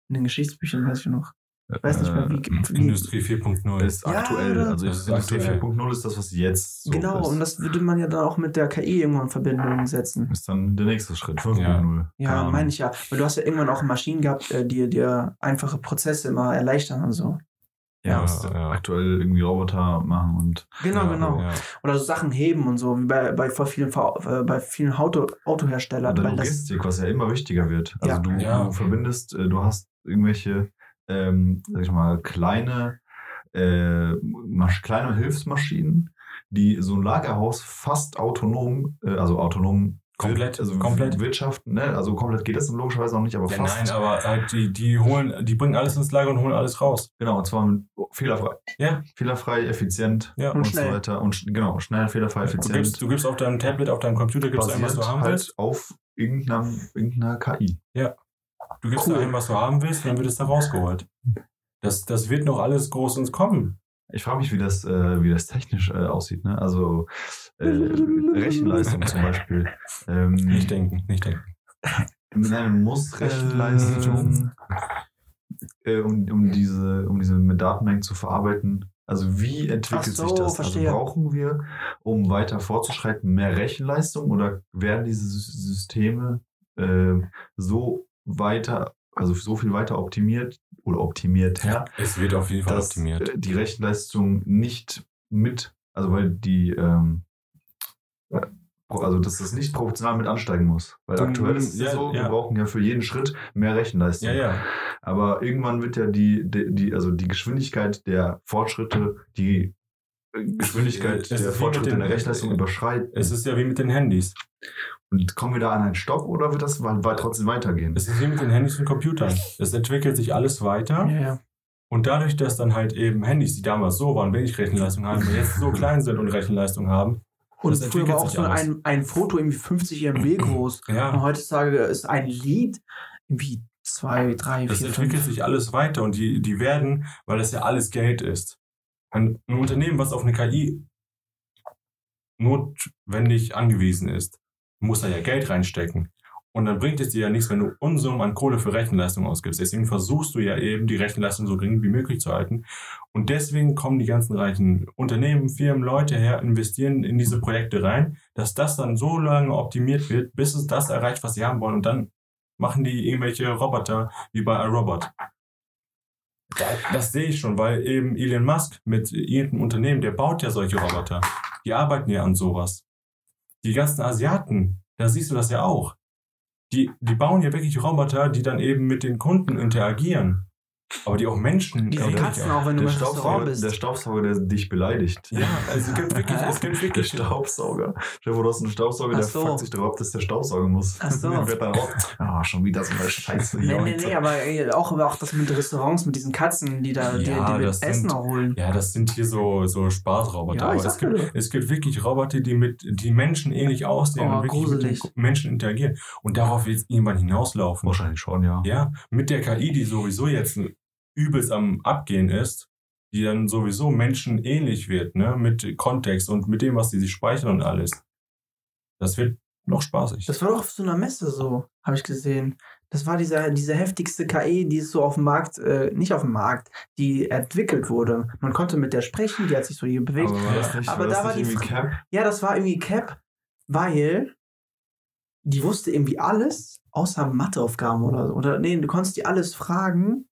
In den Geschichtsbüchern weiß ich noch. Ich weiß nicht mehr, wie. wie Industrie 4.0. Ist Ja, aktuell. Also ist Industrie aktuell. 4.0 ist das, was jetzt so genau, ist. und das würde man ja dann auch mit der KI irgendwann in Verbindung setzen. ist dann der nächste Schritt, 5.0. Keine Ja, Ahnung. meine ich ja. Weil du hast ja irgendwann auch Maschinen gehabt, äh, die dir einfache Prozesse immer erleichtern und so. Ja, Ja, ja. aktuell irgendwie Roboter machen und Genau, Ja, genau. Ja. Oder so Sachen heben und so, wie bei, bei voll vielen, äh, bei vielen Auto, Autoherstellern. oder Weil das, Logistik, was ja immer wichtiger wird. Also Ja. du, Ja. du verbindest, äh, du hast irgendwelche, ähm, sag ich mal, kleine, äh, kleine Hilfsmaschinen, die so ein Lagerhaus fast autonom, äh, also autonom Komplett, also komplett. Wirtschaften, ne? Also komplett geht das logischerweise noch nicht, aber Ja, fast. nein, aber halt die, die holen, die bringen alles ins Lager und holen alles raus. Genau, und zwar mit fehlerfrei. Ja. Fehlerfrei, effizient Ja. Und und, so weiter. Und sch- genau, schnell, fehlerfrei, Du effizient. gibst, du gibst auf deinem Tablet, auf deinem Computer, gibst du ein, was du haben halt willst. auf irgendeiner, irgendeiner KI. Du gibst Cool. da ein, was du haben willst, und dann wird es da rausgeholt. Das, das wird noch alles groß ins Kommen. Ich frage mich, wie das, äh, wie das technisch äh, aussieht. Ne? Also äh, Rechenleistung zum Beispiel. Ähm, Nicht denken, nicht denken. Nein, muss Rechenleistung, äh, um, um, diese, um diese mit Datenmengen zu verarbeiten. Also wie entwickelt so, sich das? verstehe. Also brauchen wir, um weiter fortzuschreiten, mehr Rechenleistung oder werden diese Sy- Systeme äh, so weiter, also so viel weiter optimiert oder optimiert her, Es wird auf jeden Fall optimiert. äh, die Rechenleistung nicht mit, also weil die, ähm, äh, also dass das nicht proportional mit ansteigen muss. Weil Du- aktuell ist es ja, ja, so, wir ja. brauchen ja für jeden Schritt mehr Rechenleistung. Ja, ja. Aber irgendwann wird ja die, die, die, also die Geschwindigkeit der Fortschritte, die Geschwindigkeit Es der Fortschritte in der Rechenleistung überschreiten. Es ist ja wie mit den Handys. Und kommen wir da an einen Stopp oder wird das trotzdem weitergehen? Es ist wie mit den Handys und Computern. Es entwickelt sich alles weiter. ja, ja. Und dadurch, dass dann halt eben Handys, die damals so waren, wenig Rechenleistung haben, und jetzt so klein sind und Rechenleistung haben. Und Das früher war auch so ein, ein Foto irgendwie 50 MB groß. Und Ja, heutzutage ist ein Lied irgendwie zwei, drei, das vier, entwickelt fünf. sich alles weiter und die, die werden, weil das ja alles Geld ist. Ein, ein Unternehmen, was auf eine KI notwendig angewiesen ist, muss da ja Geld reinstecken. Und dann bringt es dir ja nichts, wenn du Unsummen an Kohle für Rechenleistung ausgibst. Deswegen versuchst du ja eben, die Rechenleistung so gering wie möglich zu halten. Und deswegen kommen die ganzen reichen Unternehmen, Firmen, Leute her, investieren in diese Projekte rein, dass das dann so lange optimiert wird, bis es das erreicht, was sie haben wollen. Und dann machen die irgendwelche Roboter wie bei iRobot. Da- Das sehe ich schon, weil eben Elon Musk mit irgendeinem Unternehmen, der baut ja solche Roboter. Die arbeiten ja an sowas. Die ganzen Asiaten, da siehst du das ja auch. Die, die bauen ja wirklich Roboter, die dann eben mit den Kunden interagieren. Aber die auch Menschen. Diese äh, Katzen auch, wenn du Der im Restaurant Staubsauger, bist. der Staubsauger, der dich beleidigt. Ja, also es gibt wirklich, es gibt Der wirklich Staubsauger. Stell dir vor, du hast einen Staubsauger, der so. fuckt sich darauf, dass der Staubsauger muss. Ach so. Der wird dann auch, ah, schon wieder so eine Scheiße. Nee, hier nee, heute. nee, aber äh, auch, auch das mit Restaurants, mit diesen Katzen, die da die, Ja, die mit das Essen sind- holen. Ja, das sind hier so, so Spaßroboter. Ja, aber es gibt, es gibt wirklich Roboter, die mit die Menschen ähnlich aussehen Oh, und wirklich gruselig. mit den Menschen interagieren. Und darauf wird irgendwann hinauslaufen. Wahrscheinlich schon, ja. Ja, mit der KI, die sowieso jetzt übelst am Abgehen ist, die dann sowieso Menschen ähnlich wird, ne, mit Kontext und mit dem, was die sich speichern und alles. Das wird noch spaßig. Das war doch auf so einer Messe so, habe ich gesehen. Das war diese, diese heftigste KI, die ist so auf dem Markt, äh, nicht auf dem Markt, die entwickelt wurde. Man konnte mit der sprechen, die hat sich so hier bewegt. Aber war das nicht, Aber war das da war die irgendwie Cap? Ja, das war irgendwie Cap, weil die wusste irgendwie alles, außer Matheaufgaben oder so. Oder nee, du konntest die alles fragen,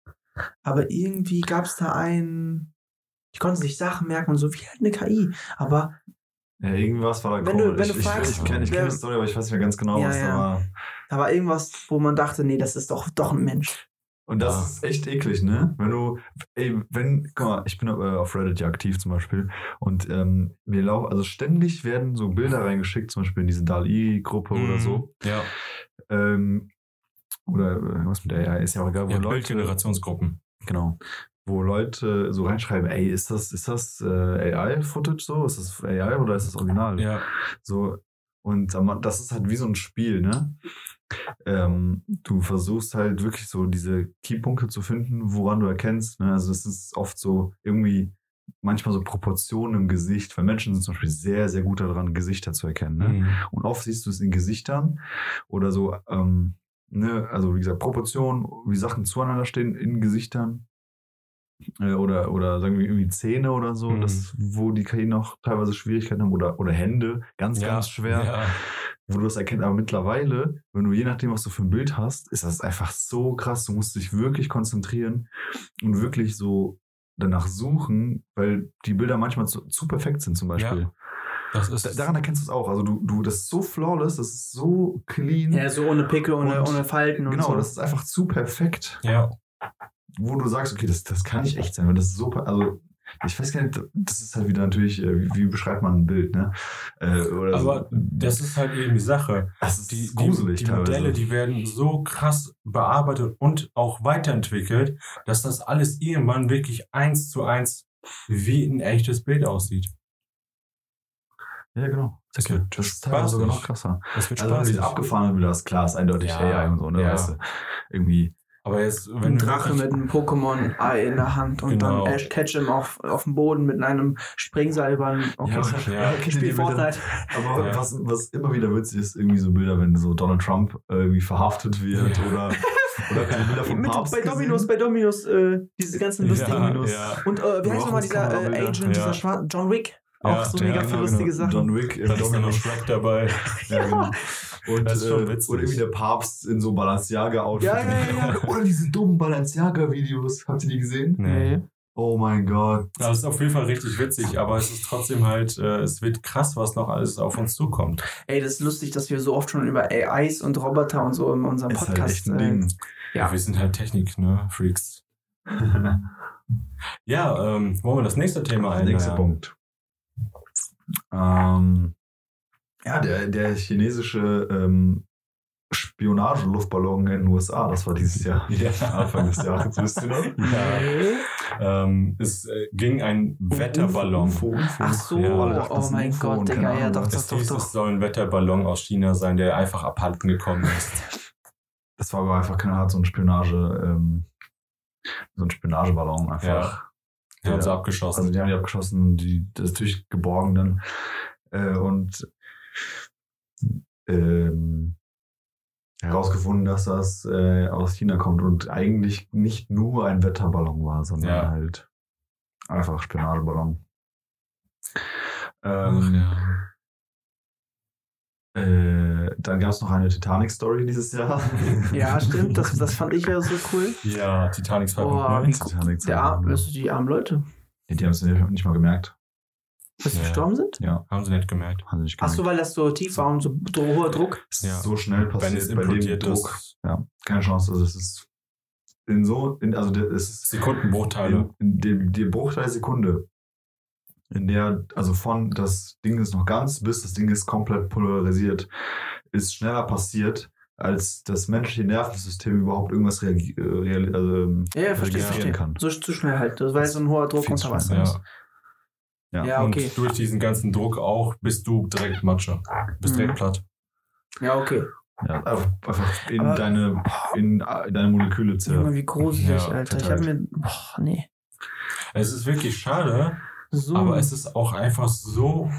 aber irgendwie gab es da einen. Die konnte sich Sachen merken und so, wie halt eine KI. Aber Ja, irgendwas war da Wenn du- komisch. wenn du ich, fragst, ich, ich kenne ich kenn die Story, aber ich weiß nicht mehr ganz genau, Ja, was ja. da war. da war irgendwas, wo man dachte, nee, das ist doch, doch ein Mensch. Und das Ja. ist echt eklig, ne? Wenn du, ey, wenn, guck mal, ich bin äh, auf Reddit ja aktiv zum Beispiel und ähm, mir laufen, also ständig werden so Bilder reingeschickt, zum Beispiel in diese DALI-Gruppe oder Mhm. so. Ja, Ähm, oder äh, was mit der AI ist ja auch egal, wo ja Leute, Bildgenerationsgruppen. genau, wo Leute so reinschreiben, ey, ist das, ist das äh, AI-Footage so? Ist das AI oder ist das Original? Ja, So, und das ist halt wie so ein Spiel, ne? Ähm, du versuchst halt wirklich so diese Keypunkte zu finden, woran du erkennst. Ne? Also es ist oft so irgendwie manchmal so Proportionen im Gesicht, weil Menschen sind zum Beispiel sehr, sehr gut daran, Gesichter zu erkennen. Ne? Mhm. Und oft siehst du es in Gesichtern oder so, ähm, ne, also wie gesagt, Proportionen, wie Sachen zueinander stehen in Gesichtern. Äh, oder, oder sagen wir irgendwie Zähne oder so, Mhm. das, wo die KI noch teilweise Schwierigkeiten haben, oder, oder Hände, ganz, Ja, ganz schwer, Ja. wo du das erkennst. Aber mittlerweile, wenn du je nachdem, was du für ein Bild hast, ist das einfach so krass. Du musst dich wirklich konzentrieren und wirklich so danach suchen, weil die Bilder manchmal zu, zu perfekt sind, zum Beispiel. Ja. Das ist Da, daran erkennst du es auch. Also du, du, das ist so flawless, das ist so clean. Ja, so ohne Pickel, ohne, Und- ohne Falten und genau, so. das ist einfach zu perfekt, ja. wo du sagst, okay, das, das kann nicht echt sein, weil das ist so, also ich weiß gar nicht, das ist halt wieder natürlich, äh, wie, wie beschreibt man ein Bild, ne? Äh, oder Aber so. das ist halt eben die Sache. das ist Die, gruselig die, die teilweise. Modelle, die werden so krass bearbeitet und auch weiterentwickelt, dass das alles irgendwann wirklich eins zu eins wie ein echtes Bild aussieht. Ja, genau. Das Okay, wird das ist teilweise sogar noch krasser. Das wird Also wenn du diese spaßig. abgefahrenen Bilder hast, klar, ist eindeutig Ja, AI und so, ne? ja. Weißt du, irgendwie. Aber jetzt, wenn ein Drache mit einem Pokémon-Ei in der Hand und Genau. dann Ash Ketchum auf, auf dem Boden mit einem Springseilbahn. Okay, Ja, ich ja, spiel? Fortnite. Aber Ja. was, was immer wieder witzig ist, irgendwie so Bilder, wenn so Donald Trump irgendwie verhaftet wird Ja. oder, oder keine Bilder vom Mit, Papst bei Dominos, gesehen. bei Dominos, äh, diese ganzen lustigen Ja, Minus. ja. Und äh, wie heißt nochmal dieser äh. Agent, dieser Ja. Schwarze, John Wick? Auch Ja, so mega genau, viele lustige Sachen. John Wick im Dann ist da noch. Shrek dabei. Ja, genau. Und, Das ist schon äh, witzig. und irgendwie der Papst in so Balenciaga-Outfit. Ja, ja, ja. Oder diese dummen Balenciaga-Videos. Habt ihr die gesehen? Nee. Oh mein Gott. Das ist auf jeden Fall richtig witzig, aber es ist trotzdem halt, äh, es wird krass, was noch alles auf uns zukommt. Ey, das ist lustig, dass wir so oft schon über AIs und Roboter und so in unserem Ist halt Podcast echt ein äh, Ding. Ja. wir sind halt Technik, ne? Freaks. Ja, ähm, wollen wir das nächste Thema ein? Nächster Punkt. Ähm, ja, der, der chinesische ähm, Spionage-Luftballon in den USA, das war dieses Jahr. Ja. Anfang des Jahres, wisst ihr noch? Ja. Ähm, es äh, ging ein Wetterballon. UFO, UFO. Ach so, Ja, oh mein UFO Gott, Digga, ja, doch, doch, Es doch, doch. es soll ein Wetterballon aus China sein, der einfach abhalten gekommen ist. Das war aber einfach keine Art so ein Spionage, ähm, so ein Spionageballon einfach. Ja. Die haben sie Ja. abgeschossen. Also die haben die abgeschossen die, das natürlich geborgen dann. Äh, und ähm, herausgefunden, dass das äh, aus China kommt und eigentlich nicht nur ein Wetterballon war, sondern Ja. halt einfach Spionageballon. Ach, Ähm, ja. Äh, dann gab es noch eine Titanic-Story dieses Jahr. Ja, stimmt, das, das fand ich ja so cool. ja, Titanic Boah, 2.0. wie Titanic Der Arm, also die armen Leute, Ja, die haben es nicht mal gemerkt. dass sie Ja. gestorben sind? Ja, Haben sie nicht gemerkt. haben sie nicht Ach gemerkt. so, weil das so tief war und so hoher Druck. Ja. so schnell Wenn es passiert bei dem implodiert Druck. ist, Ja, keine Chance. Also es ist in so, in, also es ist Sekundenbruchteile. in, in dem, die Bruchteil Sekunde, in der, also von das Ding ist noch ganz bis das Ding ist komplett polarisiert, ist schneller passiert, als das menschliche Nervensystem überhaupt irgendwas reagi äh, also, ähm, Ja, ja, verstehe, verstehe. kann. So zu schnell halt, das war so ein hoher Druck unter Wasser. Ja. Ja. Ja, okay. Und durch diesen ganzen Druck auch bist du direkt Matsche. Bist Mhm. direkt platt. Ja, okay. Ja, einfach, einfach in Aber- deine, in äh, deine Moleküle zerrt. wie gruselig, Ja, Alter. Ich verteilt. habe mir. Boah, nee. Es ist wirklich schade, So. aber es ist auch einfach so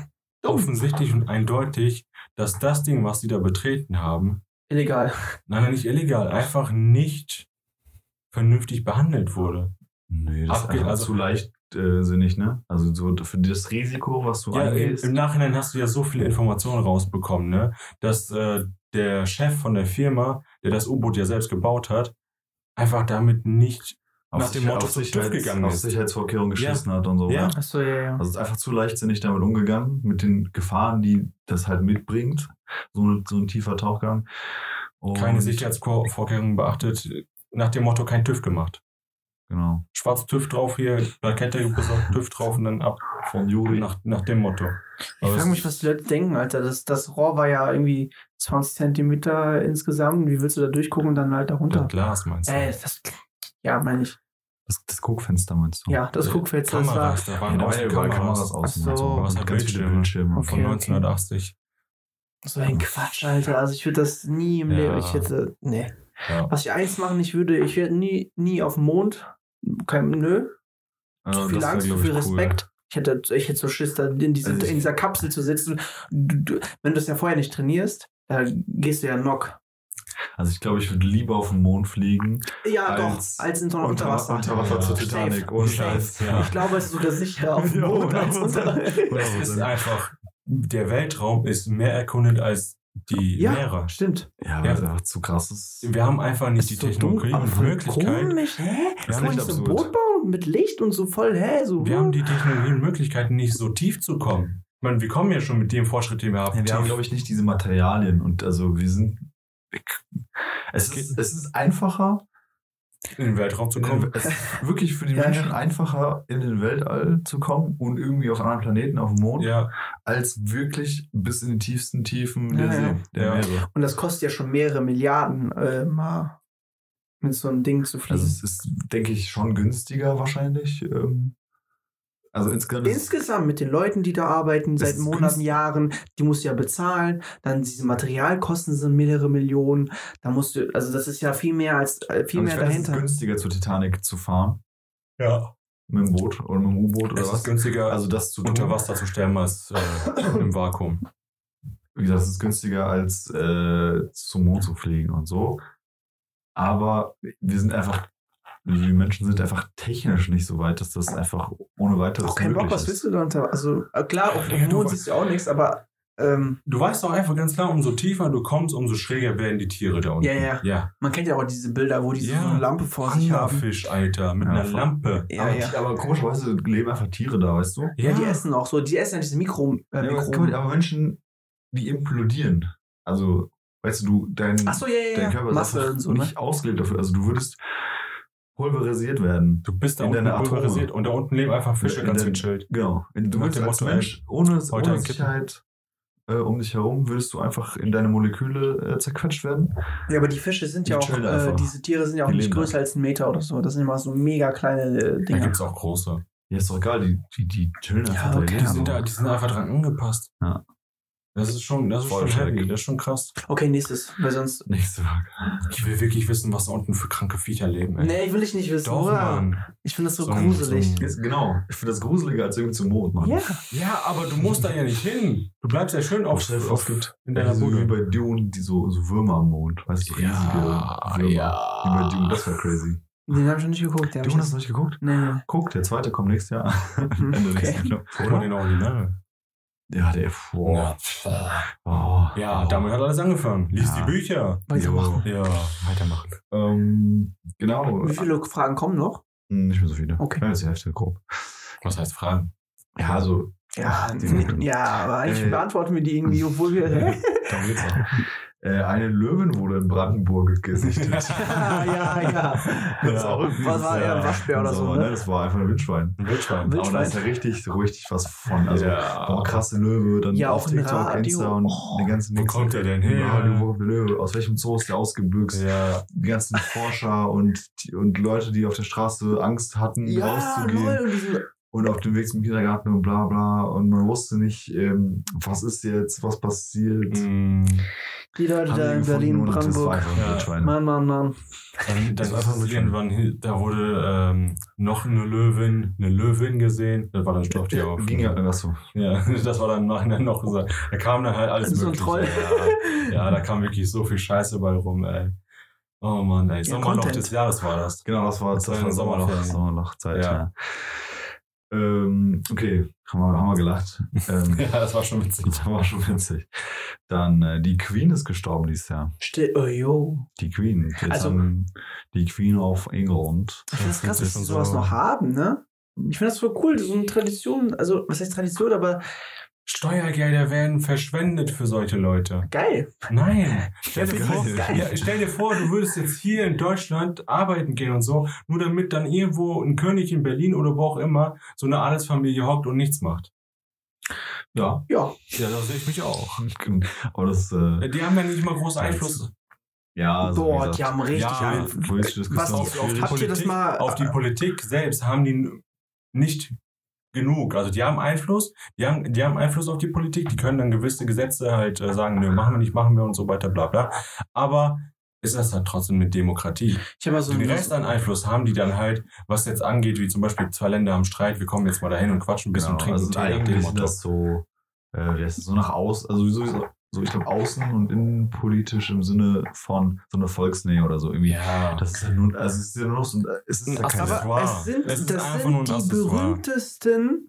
offensichtlich und eindeutig, dass das Ding, was sie da betreten haben, illegal. nein, nein, nicht illegal, einfach nicht vernünftig behandelt wurde. Nee, das ist Abge- einfach also- zu leichtsinnig, ne? Also so für das Risiko, was du Ja, im, eingehst. im Nachhinein hast du ja so viele Informationen rausbekommen, ne? Dass äh, der Chef von der Firma, der das U-Boot ja selbst gebaut hat, einfach damit nicht. Auf nach dem Motto auf zum TÜV Sicherheits- gegangen auf ist. Sicherheitsvorkehrungen geschissen hat und so. Ja. ne? Achso, ja, ja. Also es ist einfach zu leichtsinnig damit umgegangen, mit den Gefahren, die das halt mitbringt, so, eine, so ein tiefer Tauchgang. Und, keine Sicherheitsvorkehrungen beachtet, nach dem Motto kein TÜV gemacht. Genau. Schwarz TÜV drauf hier, Plakette besorgt, TÜV drauf und dann ab. Von Juri. Nach, nach dem Motto. Ich Aber frage es- mich, was die Leute denken, Alter. Das, das Rohr war ja irgendwie 20 Zentimeter insgesamt. Wie willst du da durchgucken und dann halt da Das runter? Glas meinst du? Ey, das. Ja, meine ich. Das, das Guckfenster meinst du? Ja, das Äh, Guckfenster, das war. Kameras, da Ja, waren war ja überall Kameras Kameras außen. Und so. so. Was Und hat ganz viele Bildschirme? Bildschirme. Okay. von 1980. So ein Quatsch, Alter. Also ich würde das nie im Ja. Leben. Ich hätte. Nee. Ja. Was ich eins machen nicht würde, ich werde nie, nie auf den Mond. Kein, nö. Äh, zu viel das Angst, zu viel ich, cool. Respekt. Ich hätte, ich hätte so Schiss, da in, diese, Also ich- in dieser Kapsel zu sitzen. Du, du, wenn du es ja vorher nicht trainierst, da gehst du ja knock. Also ich glaube, ich würde lieber auf den Mond fliegen. Ja, Als doch, als in so einer Unter, Unterwasser. Unterwasser Ja, zur safe. Titanic, ohne. Scheiß. Ja. Ich glaube, es ist sogar sicherer auf dem Ja, Boden als 100%. unter. Es ist einfach, der Weltraum ist mehr erkundet als die Ja, Meere. stimmt. Ja, weil Ja. zu krass ist. Wir haben einfach nicht die so Technologie dumm, aber und voll Möglichkeit. Komisch, hä? Wir Kann haben man nicht so ein. Boot bauen mit Licht und so voll, hä? So, Wir haben die Technologie und Möglichkeiten, nicht so tief zu kommen. Ich meine, wir kommen ja schon mit dem Fortschritt, den wir haben. Ja, wir haben, glaube ich, nicht diese Materialien und also wir sind. Es geht- ist, es ist einfacher, in den Weltraum zu kommen. es ist wirklich für die Ja, Menschen ja. einfacher, in den Weltall zu kommen und irgendwie auf anderen Planeten, auf dem Mond, Ja, als wirklich bis in die tiefsten Tiefen der. See, der Ja. Meere. Und das kostet ja schon mehrere Milliarden, äh, mal mit so einem Ding zu fliegen. Also es ist, denke ich, schon günstiger wahrscheinlich. Ähm, also insgesamt ist Insgesamt mit den Leuten, die da arbeiten, seit ist Monaten, Jahren, die musst du ja bezahlen. Dann diese Materialkosten sind mehrere Millionen. Da musst du, also das ist ja viel mehr als äh, viel aber mehr ich weiß, es ist dahinter. günstiger zur Titanic zu fahren ja. mit dem Boot oder mit dem U-Boot oder Es ist was. günstiger, Also das zu tun. unter Wasser zu sterben als äh, im Vakuum. Wie gesagt, es ist günstiger als äh, zum Mond zu fliegen und so. Aber wir sind einfach, die Menschen sind einfach technisch nicht so weit, dass das einfach ohne weiteres Auch kein Bock, was willst du da unter? Also äh, klar, auf Ja, dem du- Mond siehst du auch nichts, aber ähm, Du weißt doch einfach ganz klar, umso tiefer du kommst, umso schräger werden die Tiere da unten. Ja, ja. Ja. man kennt ja auch diese Bilder, wo die so Ja. eine Lampe vor sich haben. Anglerfisch, Alter, mit Ja, einer. Lampe. Ja, aber, ja. aber komischerweise leben einfach Tiere da, weißt du? Ja, die Ja. essen auch so, die essen ja diese Mikro, äh, Ja, aber, Mikro mal, aber Menschen, die implodieren. Also, weißt du, du dein, Ach so, ja, ja, dein ja. Körper ist Masse so, ne? nicht ausgelegt dafür. Also du würdest pulverisiert werden. Du bist da In unten deiner Atome. pulverisiert und da unten leben einfach Fische In ganz der- gechillt. Genau. Du würdest dem als Mensch ohne, heute ohne. Sicherheit äh, um dich herum, würdest du einfach in deine Moleküle äh, zerquetscht werden. Ja, aber die Fische sind ja Die auch, chillen äh, diese Tiere sind ja auch Die nicht größer als ein Meter oder so. Das sind immer so mega kleine äh, Da Dinger. gibt's auch große. Ja, ist doch egal, die, die, die chillen Ja, einfach. okay. Die sind, da, die sind einfach dran angepasst. Ja. Das ist schon, das ist Voll schon heavy, das ist schon krass. Okay, nächstes, weil sonst. Nächste Frage. Ich will wirklich wissen, was da unten für kranke Viecher leben, ey. Nee, ich will ich nicht wissen. Doch. Mann. Ich finde das so, So gruselig. so genau. Ich finde das gruseliger als irgendwie zum Mond, Mann. ja. Ja, aber du musst da ja nicht hin. Du bleibst ja schön auf, es gibt in deiner so wie bei Dune, die so, so Würmer am Mond. Weißt du, riesige Würmer. Wie bei Dune, das wäre crazy. Den habe ich noch nicht geguckt. Den Dune hast du nicht geguckt? Nee. Guck, der zweite kommt nächstes Jahr. Mhm, Ende okay. nächsten Jahr. Oder den Original. Ja, der, boah. Oh, Ja, oh. damit hat alles angefangen. Lies Ja. die Bücher. Weitermachen. Ja, weitermachen. Ähm, genau. Wie viele Fragen kommen noch? Hm, Nicht mehr so viele. Okay. Ja, das ist die Hälfte grob. Was heißt Fragen? Ja, also, Ja, ja aber eigentlich Äh, beantworten wir die irgendwie, obwohl wir. Äh, eine Löwin wurde in Brandenburg gesichtet. ja, ja, ja. Das ist auch Was war er, ein Waschbär oder im so, Sommer, ne? Das war einfach ein Wildschwein. Ein Wildschwein. Wild- Aber da ist ja richtig, so richtig was von. Also, oh, krasse Löwe, dann Ja, auf TikTok, Radio. Insta und Oh. den ganzen Wo Mix. kommt der denn her? Ja, wo Löwe? Aus welchem Zoo ist der ausgebüxt? Ja, Die ganzen Forscher und, und Leute, die auf der Straße Angst hatten, Ja, rauszugehen. lol. Und diesen, und auf dem Weg zum Kindergarten und bla bla. Und man wusste nicht, ähm, was ist jetzt, was passiert. mm, die Leute da die in Berlin, und das war Brandenburg. einfach ein Ja. Mann, Mann, Mann. Dann, Das dann war ist einfach irgendwann, da wurde ähm, noch eine Löwin, eine Löwin gesehen. Das war dann Stofftier auf. Ging ja, was so. Ja, das war dann im Nachhinein noch gesagt. Da kam dann halt alles So ein mögliche. Troll. Ja, ja, da kam wirklich so viel Scheiße bei rum, ey. Oh Mann, ey. Ja, Sommerloch Content. des Jahres war das. Genau, das war, das Das war Sommerloch. Sommerlochzeit. Ja. Ja. Ähm, okay, haben wir, haben wir gelacht. Ähm, Ja, das war schon witzig. das war schon witzig. Dann, äh, die Queen ist gestorben dieses Jahr. Still, oh, yo. Die Queen. Jetzt Also- haben die Queen of England. Ich finde es Das krass, ist dass sie sowas so- noch haben, ne? Ich finde das voll cool, so eine Tradition, also was heißt Tradition, aber Steuergelder werden verschwendet für solche Leute. geil. Nein. Stell dir, vor, geil. ja, stell dir vor, du würdest jetzt hier in Deutschland arbeiten gehen und so, nur damit dann irgendwo ein König in Berlin oder wo auch immer so eine Adelsfamilie hockt und nichts macht. Ja. Ja. Ja, da sehe ich mich auch. Aber das, äh, Die haben ja nicht mal großen Einfluss ja, also, Boah, gesagt, die haben richtig Ja, Einfluss. Was oft schwierig. habt ihr das mal- auf die Politik selbst haben die nicht genug. Also die haben Einfluss, die haben, die haben Einfluss auf die Politik, die können dann gewisse Gesetze halt äh, sagen, nö, machen wir nicht, machen wir und so weiter, bla bla. Aber ist das halt trotzdem eine Demokratie. Ich habe mal so Den ein Rest an Einfluss haben die dann halt, was jetzt angeht, wie zum Beispiel zwei Länder am Streit, wir kommen jetzt mal dahin und quatschen ein bisschen und trinken also Tee nach dem Motto. das so, äh, wie heißt das, so nach außen, also sowieso, so ich glaube außen und innenpolitisch im Sinne von so eine Volksnähe oder so irgendwie. Ja. Das ist ja nun, also es ist ja nur noch so, es ist Ein ja kein Accessoire. Aber Wow. es sind, Es ist das einfach nur ein sind die Accessoire. berühmtesten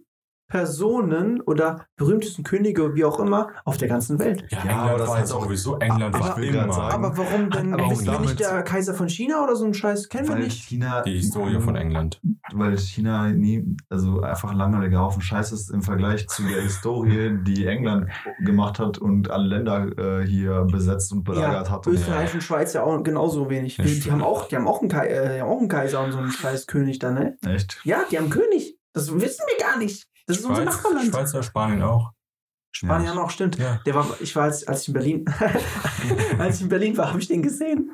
Personen oder berühmtesten Könige, wie auch immer, auf der ganzen Welt. Ja, Ja, aber England das jetzt auch- sowieso, England Aber war ich will immer. sagen, Aber warum denn? Aber Wissen wir nicht der Kaiser von China oder so ein Scheiß? Kennen wir nicht. China die Historie von England. weil China nie, also einfach langweiliger Haufen Scheiß ist im Vergleich zu der Historie, die England gemacht hat und alle Länder äh, hier besetzt und belagert hat. Und Österreich und Schweiz ja auch genauso wenig. Ja, die, die, haben auch, die, haben auch einen Kai, äh, die haben auch einen Kaiser und so einen scheiß König da, ne? Echt? Ja, die haben einen König. Das wissen wir gar nicht. Das ist unser Schweiz, Nachbarland. Schweizer, Spanien auch. Spanien Ja. auch, stimmt. Ja. Der war, ich war, als, als ich in Berlin, als ich in Berlin war, habe ich den gesehen.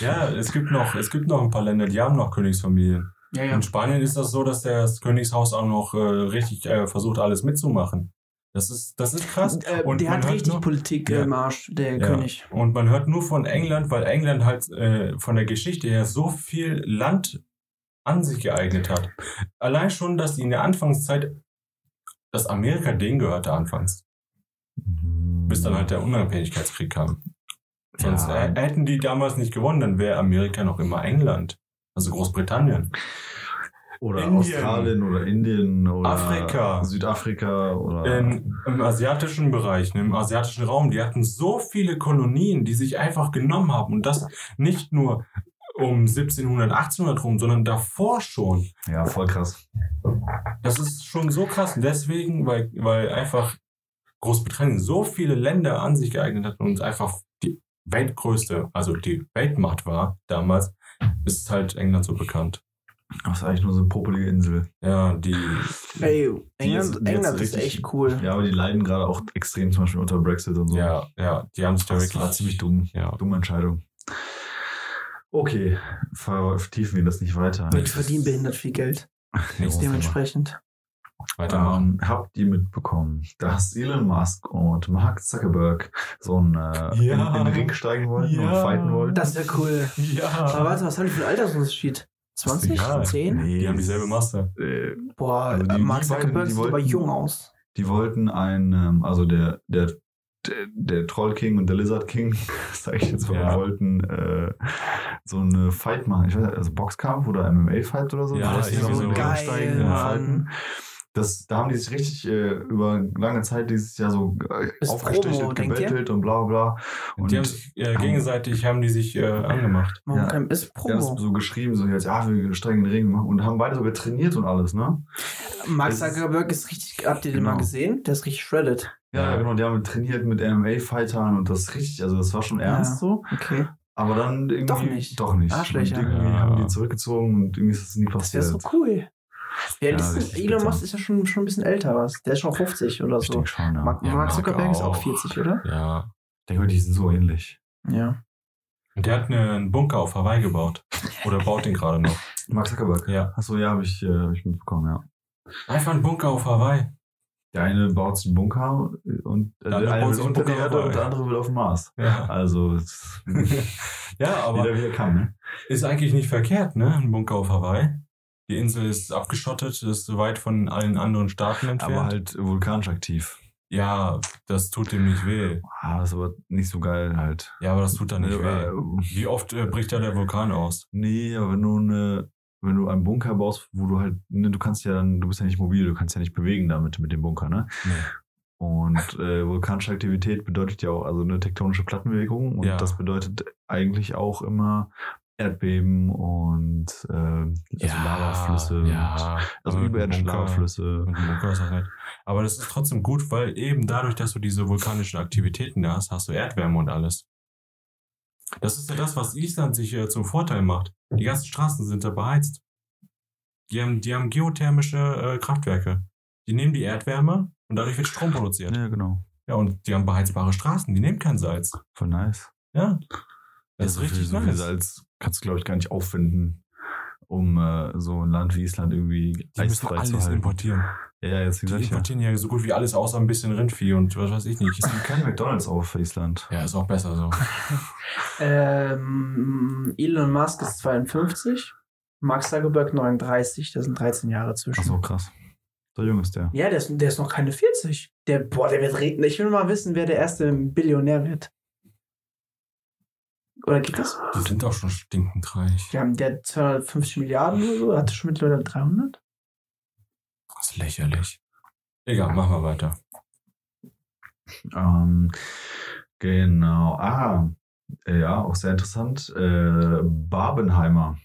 Ja, es gibt noch, es gibt noch ein paar Länder, die haben noch Königsfamilien. Ja, In Spanien ist das so, dass das Königshaus auch noch äh, richtig äh, versucht, alles mitzumachen. Das ist, das ist krass. Äh, Und der man hat hört richtig nur- Politik Ja. im Arsch, der Ja. König. Und man hört nur von England, weil England halt äh, von der Geschichte her so viel Land an sich geeignet hat. Allein schon, dass die in der Anfangszeit, dass Amerika denen gehörte anfangs, bis dann halt der Unabhängigkeitskrieg kam. Sonst Ja. hätten die damals nicht gewonnen, dann wäre Amerika noch immer England. Also Großbritannien. Oder Indien. Australien oder Indien oder Afrika. Südafrika oder In, Im asiatischen Bereich, ne, im asiatischen Raum, die hatten so viele Kolonien, die sich einfach genommen haben. Und das nicht nur um 1700, 1800 rum, sondern davor schon. ja, voll krass. Das ist schon so krass. Und deswegen, weil, weil einfach Großbritannien so viele Länder an sich geeignet hat und einfach die weltgrößte, also die Weltmacht war damals, ist halt England so bekannt. Das ist eigentlich nur so eine popelige Insel. Ja, die. Ey, Die England, die England ist richtig- echt cool. Ja, aber die leiden gerade auch extrem zum Beispiel unter Brexit und so. Ja, ja, die haben sich da das wirklich. war ziemlich dumm. Ja. Dumme Entscheidung. Okay, vertiefen wir das nicht weiter. Und die verdienen behindert viel Geld. Thema. Dementsprechend. Weitermachen. Ähm, habt ihr mitbekommen, dass Elon Musk und Mark Zuckerberg so einen, äh, Ja. in, in den Ring steigen wollten und Ja. fighten wollten? Das ist ja cool. Aber Ja. warte, was haben die für einen Altersunterschied? 20? egal. 10? Nee, Die haben dieselbe Masse. Äh, Boah, Also die- Mark Zuckerberg die sieht aber jung aus. die wollten ein, ähm, also der, der, der, Troll King und der Lizard King, sag ich jetzt mal, Ja. wollten äh, so eine Fight machen. Ich weiß nicht, also Boxkampf oder MMA-Fight oder so. Ja, wollten irgendwie so Geil, Mann. fighten. Das, da haben die sich richtig äh, über lange Zeit dieses Jahr so äh, Promo, ihr? gebettelt und bla bla. Und die haben sich äh, gegenseitig haben die sich äh, angemacht. Ja. kann, ist Die haben Promo. so geschrieben, so jetzt, ja, wir steigen in den Ring und haben beide sogar trainiert und alles, ne? Mark ist- Zuckerberg ist richtig, habt ihr den mal Genau. gesehen? Der ist richtig shredded. Ja, Ja. genau, die haben trainiert mit MMA-Fightern und das ist richtig, also das war schon ernst Ja. so. Okay. Aber dann irgendwie. Doch nicht. Doch nicht. Arschlöcher. Und irgendwie Ja. haben die zurückgezogen und irgendwie ist das nie Das wäre passiert. so cool. Wie alt Ja, ist? Elon bitter. Musk ist ja schon, schon ein bisschen älter, was? Der ist schon 50 oder Ich so. denke schon, ja. Mark, Ja, Mark Zuckerberg ist auch auch. 40, oder? Ja. ich denke, die sind so ähnlich. Ja. Und der hat eine, einen Bunker auf Hawaii gebaut. Oder baut den gerade noch. Mark Zuckerberg. Ja. Achso, ja, habe ich, äh, hab ich mitbekommen, ja. Einfach ein Bunker auf Hawaii. Der eine baut sich einen Bunker und äh, Der der, andere eine baut will einen unter Bunker Erde auf und der andere will auf dem Mars. Ja. Also, es- ja, aber jeder wie er kann, ne? ist eigentlich nicht verkehrt, ne? Ein Bunker auf Hawaii. Die Insel ist abgeschottet, ist weit von allen anderen Staaten entfernt. Aber halt vulkanisch aktiv. ja, das tut dem nicht weh. Ah, ist aber nicht so geil halt. Ja, aber das tut dann nicht Äh, weh. äh, Wie oft äh, bricht da der Vulkan aus? Nee, aber wenn du eine, wenn du einen Bunker baust, wo du halt, ne, du kannst ja dann, du bist ja nicht mobil, du kannst ja nicht bewegen damit mit dem Bunker, ne? Nee. Und äh, vulkanische Aktivität bedeutet ja auch also eine tektonische Plattenbewegung und Ja. das bedeutet eigentlich auch immer Erdbeben und äh, also Lavaflüsse, und, ja. also überirdische Lavaflüsse. Aber das ist trotzdem gut, weil eben dadurch, dass du diese vulkanischen Aktivitäten da hast, hast du Erdwärme und alles. Das ist ja das, was Island sich äh, zum Vorteil macht. Die ganzen Straßen sind da beheizt. Die haben, die haben geothermische äh, Kraftwerke. Die nehmen die Erdwärme und dadurch wird Strom produziert. Ja, genau. Ja, und die haben beheizbare Straßen, die nehmen kein Salz. Voll nice. Ja. Ja, Das so ist viel, richtig so viel nice. Salz kannst du, glaube ich, gar nicht auffinden, um äh, so ein Land wie Island irgendwie Die müssen zu alles halten. importieren. Ja, jetzt wie Die gesagt, importieren ja so gut wie alles außer ein bisschen Rindvieh und was weiß ich nicht. Es gibt keine McDonalds auf Island. Ja, ist auch besser so. Ähm, Elon Musk ist 52, Mark Zuckerberg 39, das sind 13 Jahre zwischen. Ach so, krass. So jung ist der. Ja, der ist, der ist noch keine 40. Der, boah, der wird reden. Ich will mal wissen, wer der erste Billionär wird. Oder gibt es? Die sind auch schon stinkend reich. Die haben der hat 250 Milliarden oder so, hatte schon mittlerweile 300. Das ist lächerlich. Egal, machen wir weiter. Ähm, genau. Ah, äh, ja, auch sehr interessant. Äh, Barbenheimer.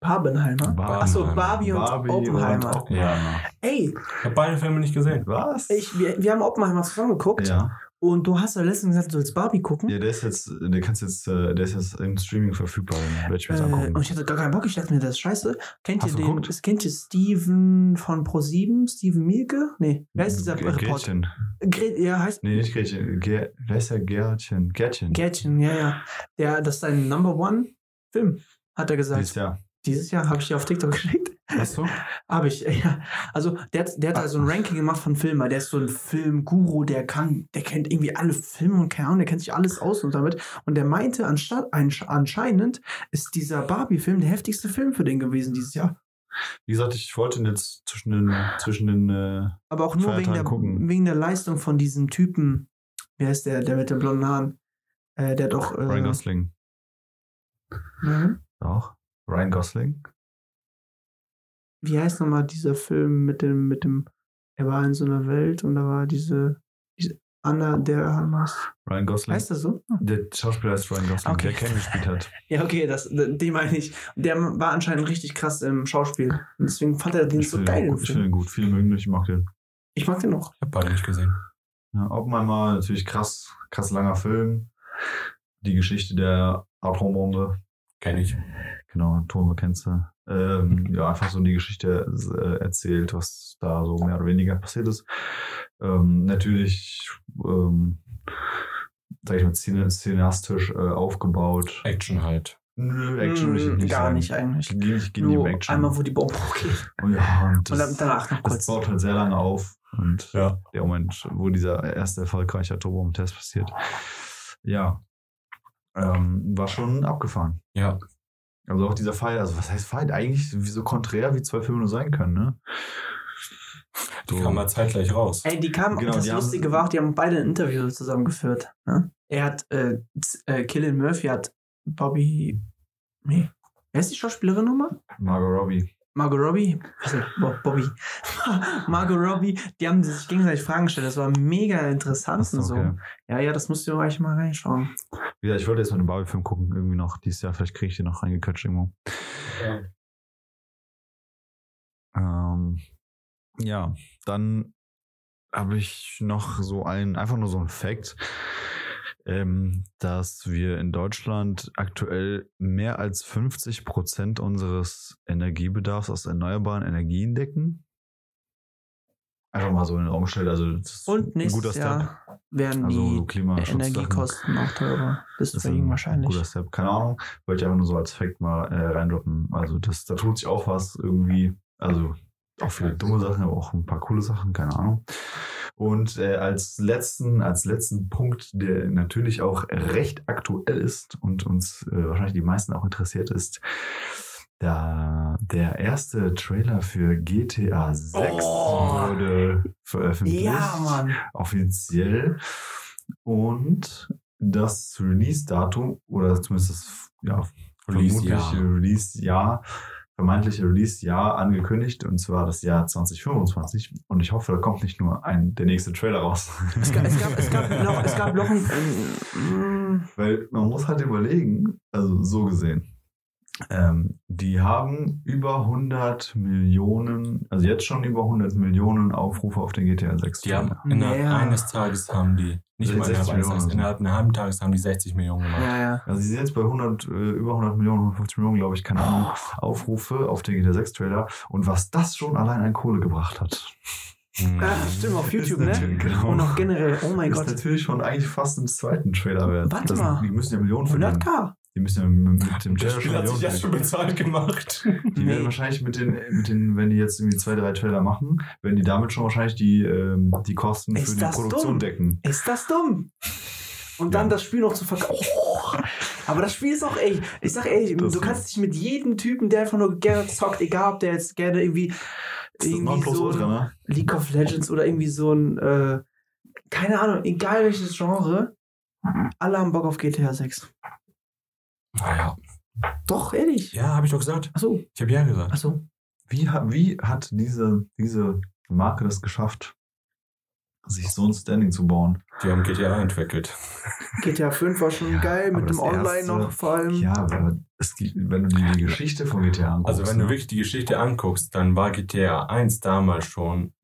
Barbenheimer. Barbenheimer. Achso, Barbie und Barbie Oppenheimer. Und Oppenheimer. Ey, Ich habe beide Filme nicht gesehen. Was? ich, wir, wir haben Oppenheimer zusammen geguckt ja. Und du hast ja letztens gesagt, du willst Barbie gucken. ja, der ist jetzt, der kannst jetzt, äh, der ist jetzt im Streaming verfügbar. Werde ich mir jetzt Äh, angucken. und ich hatte gar keinen Bock, ich dachte mir, das ist scheiße. Kennt ihr Hast du den? geguckt? Das kennt ihr Steven von Pro7? Steven Mielke? Nee, wer ist dieser Reporter? Gretchen. Gret ja, heißt Nee, nicht Gretchen. Ger wer ist der Gärtchen? Gärtchen. Gärtchen, ja, ja. Der, das ist sein Number One Film, hat er gesagt. Dieses Jahr. Dieses Jahr habe ich dir auf TikTok geschickt. Hast du? Habe ich, ja. Also, der, hat- der hat da so ein Ranking gemacht von Filmen. Der ist so ein Filmguru, der kann, der kennt irgendwie alle Filme und keine Ahnung, der kennt sich alles aus und damit. Und der meinte, anstatt, ansch- anscheinend ist dieser Barbie-Film der heftigste Film für den gewesen dieses Jahr. Wie gesagt, ich wollte ihn jetzt zwischen den, zwischen den, äh, Aber auch nur wegen der, gucken. wegen der Leistung von diesem Typen. Wer ist der, der mit den blonden Haaren? Äh, der hat auch. Äh, Ryan Gosling. mhm. Auch. Ryan Gosling. Wie heißt nochmal dieser Film mit dem, mit dem, er war in so einer Welt und da war diese, diese Anna der Armas. Ryan Gosling. Heißt das so? Der Schauspieler ist Ryan Gosling, Okay. der Ken gespielt hat. Ja, okay, das, den meine ich. Der war anscheinend richtig krass im Schauspiel. Und deswegen fand er den Ich so finde geil. ihn, im gut. ich finde ihn gut. Viele mögen ihn, ich mag den. Ich mag den noch. Ich habe beide nicht gesehen. Ja, Oppenheimer, natürlich krass, krass langer Film. Die Geschichte der Atombombe. Kenn ich. Genau, Atome kennst du. Ähm, ja, einfach so die Geschichte äh, erzählt, was da so mehr oder weniger passiert ist. Ähm, natürlich, ähm, sag ich mal, szene- cineastisch äh, aufgebaut. Action halt. Nö, Action ich Mm, nicht Gar sagen. nicht eigentlich. Nicht, geht nicht Nur Action. einmal, wo die Bombe hochgeht. und ja, und Und dann das, danach noch das kurz. baut halt sehr lange auf. Und Ja. der Moment, wo dieser erste erfolgreiche Atombomben-Test passiert. Ja. Ähm, war schon abgefahren. Ja. Also auch dieser Fall, also was heißt Fall? Eigentlich so konträr wie zwei Filme nur sein können, ne? Die kam mal zeitgleich raus. Ey, die kamen, Genau, das die haben- Lustige war auch, die haben beide ein Interview zusammengeführt. Ne? Er hat, äh, äh, Killian Murphy hat Bobby, nee, wer ist die Schauspielerin nochmal? Margot Robbie. Margot Robbie, also Bo- Bobby, Margot Robbie, die haben sich gegenseitig Fragen gestellt. Das war mega interessant Achso, und so. okay. Ja, ja, das musst du euch mal reinschauen. Gesagt, ich wollte jetzt mal den Barbie-Film gucken, irgendwie noch dieses Jahr. Vielleicht kriege ich den noch reingequetscht irgendwo. Ähm, ja, dann habe ich noch so ein, einfach nur so ein Fact, ähm, dass wir in Deutschland aktuell mehr als 50 Prozent unseres Energiebedarfs aus erneuerbaren Energien decken. Einfach mal so in den Raum gestellt. Also, das Und ein nächstes Step. Jahr werden Also so die Klimaschutz. Energiekosten auch teurer. Ist Deswegen ein wahrscheinlich. guter Step. Keine Ahnung. Wollte ich einfach nur so als Fact mal äh, reindroppen. Also das, da tut sich auch was irgendwie. Also auch viele dumme Sachen, aber auch ein paar coole Sachen, keine Ahnung. Und äh, als letzten, als letzten Punkt, der natürlich auch recht aktuell ist und uns äh, wahrscheinlich die meisten auch interessiert ist, da der erste Trailer für GTA 6 Oh. wurde veröffentlicht Ja, Mann. offiziell. Und das Release-Datum, oder zumindest das ja, Release-Jahr. vermutliche Release-Jahr, vermeintliche Release-Jahr angekündigt, und zwar das Jahr 2025. Und ich hoffe, da kommt nicht nur ein, der nächste Trailer raus. Es gab, es gab, es gab noch, es gab noch ein. Ähm, Weil man muss halt überlegen, also so gesehen, ähm, die haben über 100 Millionen, also jetzt schon über 100 Millionen Aufrufe auf den GTA 6 Die haben Trailer. innerhalb Naja. eines Tages haben die, nicht mal 60 innerhalb eines Tages, innerhalb einer halben Tages haben die 60 Millionen gemacht. ja, ja. Also sie sind jetzt bei 100, äh, über 100 Millionen, 150 Millionen, glaube ich, keine Ahnung, Aufrufe auf den GTA 6 Trailer. Und was das schon allein an Kohle gebracht hat. Hm. Ah, stimmt, auf YouTube, ist ne? Genau. Und auch generell, oh mein ist Gott. natürlich schon eigentlich fast im zweiten Trailer wert. Warte das, mal. Die müssen ja Millionen verdienen. 100k. Die müssen ja mit, mit dem Das Trailer Spiel hat sich jetzt schon bezahlt gemacht. Die werden wahrscheinlich mit den, mit den, wenn die jetzt irgendwie zwei, drei Trailer machen, werden die damit schon wahrscheinlich die, ähm, die Kosten Ist für die das Produktion dumm? decken. Ist das dumm? Und dann Ja. das Spiel noch zu verkaufen. Oh, aber das Spiel ist auch, ey, ich sag ehrlich, Das du kannst dich mit jedem Typen, der einfach nur gerne zockt, egal ob der jetzt gerne irgendwie, Das ist irgendwie Nonplusultra, so ne? League of Legends oder irgendwie so ein, äh, keine Ahnung, egal welches Genre, alle haben Bock auf GTA 6. Naja. Doch, ehrlich. Ja, habe ich doch gesagt. Achso, Ich habe ja gesagt. achso. Wie, ha- wie hat diese, diese Marke das geschafft, sich so ein Standing zu bauen? Die haben GTA entwickelt. GTA 5 war schon Ja, geil, mit dem Online erste- noch vor allem. Ja, aber es wenn du dir die Geschichte von GTA anguckst. Also wenn du ne? wirklich die Geschichte anguckst, dann war GTA 1 damals schon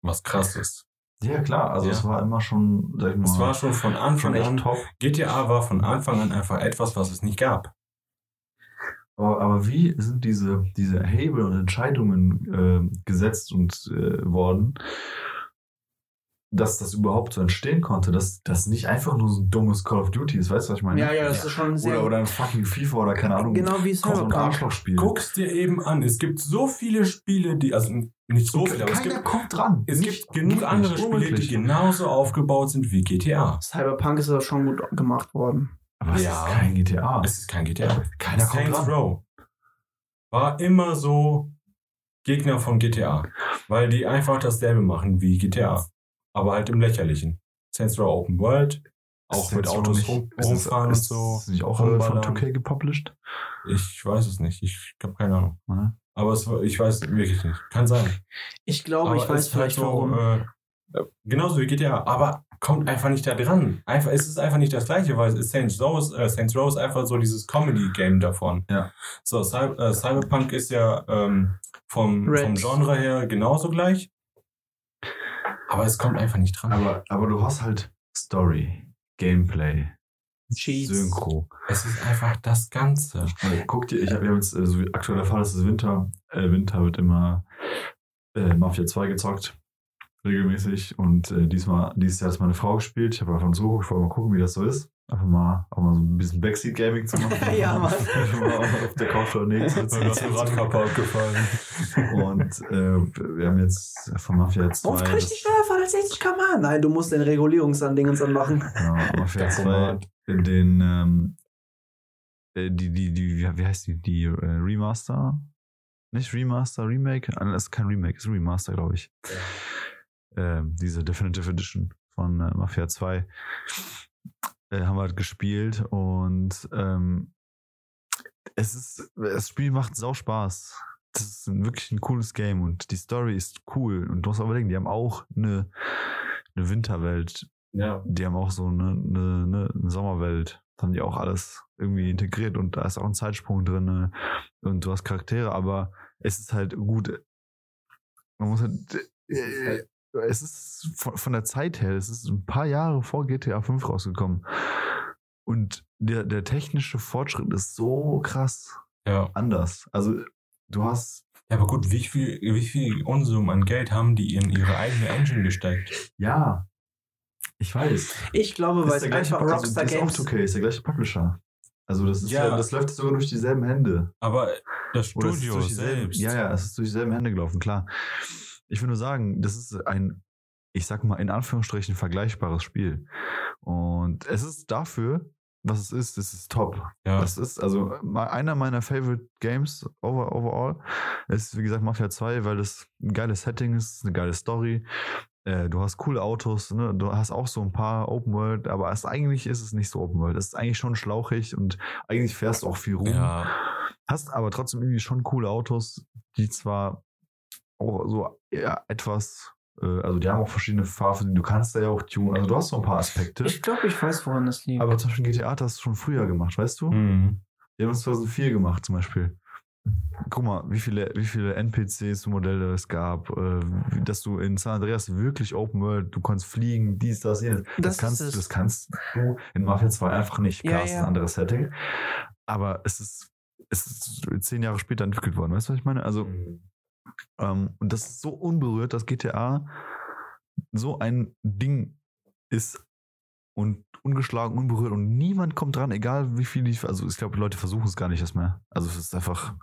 was krasses. Ja, klar, also Ja. es war immer schon, sag ich mal, Es war schon von schon Anfang echt an, top. GTA war von Anfang an einfach etwas, was es nicht gab. Aber, aber wie sind diese, diese Hebel und Entscheidungen äh, gesetzt und äh, worden, dass das überhaupt so entstehen konnte, dass das nicht einfach nur so ein dummes Call of Duty ist, weißt du, was ich meine? Ja, ja, das ist schon sehr. Oder, oder ein fucking FIFA oder keine Ahnung. genau wie Kommt so ein. Arschlochspiel. Guck's dir eben an. Es gibt so viele Spiele, die, also nicht so viele, aber es Keiner gibt, kommt dran. es Nicht gibt genug andere Spiele, die genauso aufgebaut sind wie GTA. Cyberpunk ist aber schon gut gemacht worden. Aber es Ja. ist kein GTA. Es ist kein GTA. Keiner kommt Saints dran. Row war immer so Gegner von GTA, weil die einfach dasselbe machen wie GTA, aber halt im Lächerlichen. Saints Row Open World, auch Ist mit Autos nicht- rum, ist es- rumfahren und ist so. es nicht auch äh, von rumballern. 2K gepublished? Ich weiß es nicht, ich habe keine Ahnung. Ne? Aber es, ich weiß wirklich nicht. Kann sein. Ich glaube, aber ich weiß ist halt vielleicht warum. Äh, äh, genauso wie GTA, aber kommt einfach nicht da dran. Einfach, es ist einfach nicht das gleiche, weil es ist Saints Row, ist- äh, Saints Row ist einfach so dieses Comedy-Game davon. Ja. So, Cy äh, Cyberpunk ist ja ähm, vom, Red. vom Genre her genauso gleich. Aber es kommt einfach nicht dran. Aber, aber du hast halt Story, Gameplay, Cheats. Synchro. es ist einfach das Ganze. Weil, Guck dir, ich hab, wir haben jetzt, also aktueller Fall ist es Winter. Äh, Winter wird immer äh, Mafia 2 gezockt. Regelmäßig. Und äh, diesmal, dieses Jahr hat meine Frau gespielt. Ich habe einfach zugeguckt, ich wollte mal gucken, wie das so ist. Einfach mal, auch mal so ein bisschen Backseat-Gaming zu machen. Ja, Mann. Einfach mal auf der Couch oder nix sitzen. gefallen. Und äh, wir haben jetzt von Mafia 2. Warum kann ich das- nicht schneller fahren als 60 km/h? Nein, du musst den Regulierungsandingens anmachen. Ja, Mafia Der 2 Command. in den ähm, äh, die, die, die, wie heißt die? Die äh, Remaster? Nicht Remaster, Remake? Das ist kein Remake, ist ein Remaster, glaube ich. Ähm, diese Definitive Edition von äh, Mafia 2 äh, haben wir halt gespielt und ähm, es ist, das Spiel macht sau Spaß. Das ist wirklich ein cooles Game und die Story ist cool. Und du musst auch überlegen, die haben auch eine, eine Winterwelt Ja. die haben auch so eine, eine, eine Sommerwelt. Da haben die auch alles irgendwie integriert und da ist auch ein Zeitsprung drin und du hast Charaktere, aber es ist halt gut. Man muss halt. Äh, es ist von, von der Zeit her, es ist ein paar Jahre vor GTA 5 rausgekommen. Und der, der technische Fortschritt ist so krass ja. anders. Also, du hast Ja, aber gut, wie viel, wie viel Unsummen an Geld haben die in ihre eigene Engine gesteckt? ja, ich weiß. Ich glaube, weil ist es der gleiche, einfach also, Rockstar das ist auch 2K, ist der gleiche Publisher. Also das ist Ja. ja, das läuft sogar durch dieselben Hände. Aber das Studio selbst. Ja, ja, es ist durch dieselben Hände gelaufen, klar. Ich will nur sagen, das ist ein, ich sag mal, in Anführungsstrichen vergleichbares Spiel. Und es ist dafür, was es ist, es ist top. Ja. Das ist also einer meiner Favorite Games over, overall. Es ist, wie gesagt, Mafia 2, weil das ein geiles Setting ist, eine geile Story. Äh, Du hast coole Autos, ne? du hast auch so ein paar Open World, aber es, eigentlich ist es nicht so Open World. Es ist eigentlich schon schlauchig und eigentlich fährst du auch viel rum. Ja. Hast aber trotzdem irgendwie schon coole Autos, die zwar auch so eher etwas, äh, also die haben auch verschiedene Farben, du kannst da ja auch tunen. Also du hast so ein paar Aspekte. Ich glaube, ich weiß, woran das liegt. aber zum Beispiel GTA hat das schon früher gemacht, weißt du? Mhm. Die haben es 2004 gemacht zum Beispiel. Guck mal, wie viele, wie viele NPCs, Modelle es gab, äh, dass du in San Andreas wirklich Open World, du kannst fliegen, dies, das, jenes. Das Das, kannst, es. das kannst du in Mafia 2 einfach nicht. Ja, Klar, es ist ja. ein anderes Setting. Aber es ist, es ist zehn Jahre später entwickelt worden, weißt du, was ich meine? Also, ähm, und das ist so unberührt, dass GTA so ein Ding ist und ungeschlagen, unberührt und niemand kommt dran, egal wie viel ich, also ich glaube, Leute versuchen es gar nicht erst mehr. Also es ist einfach,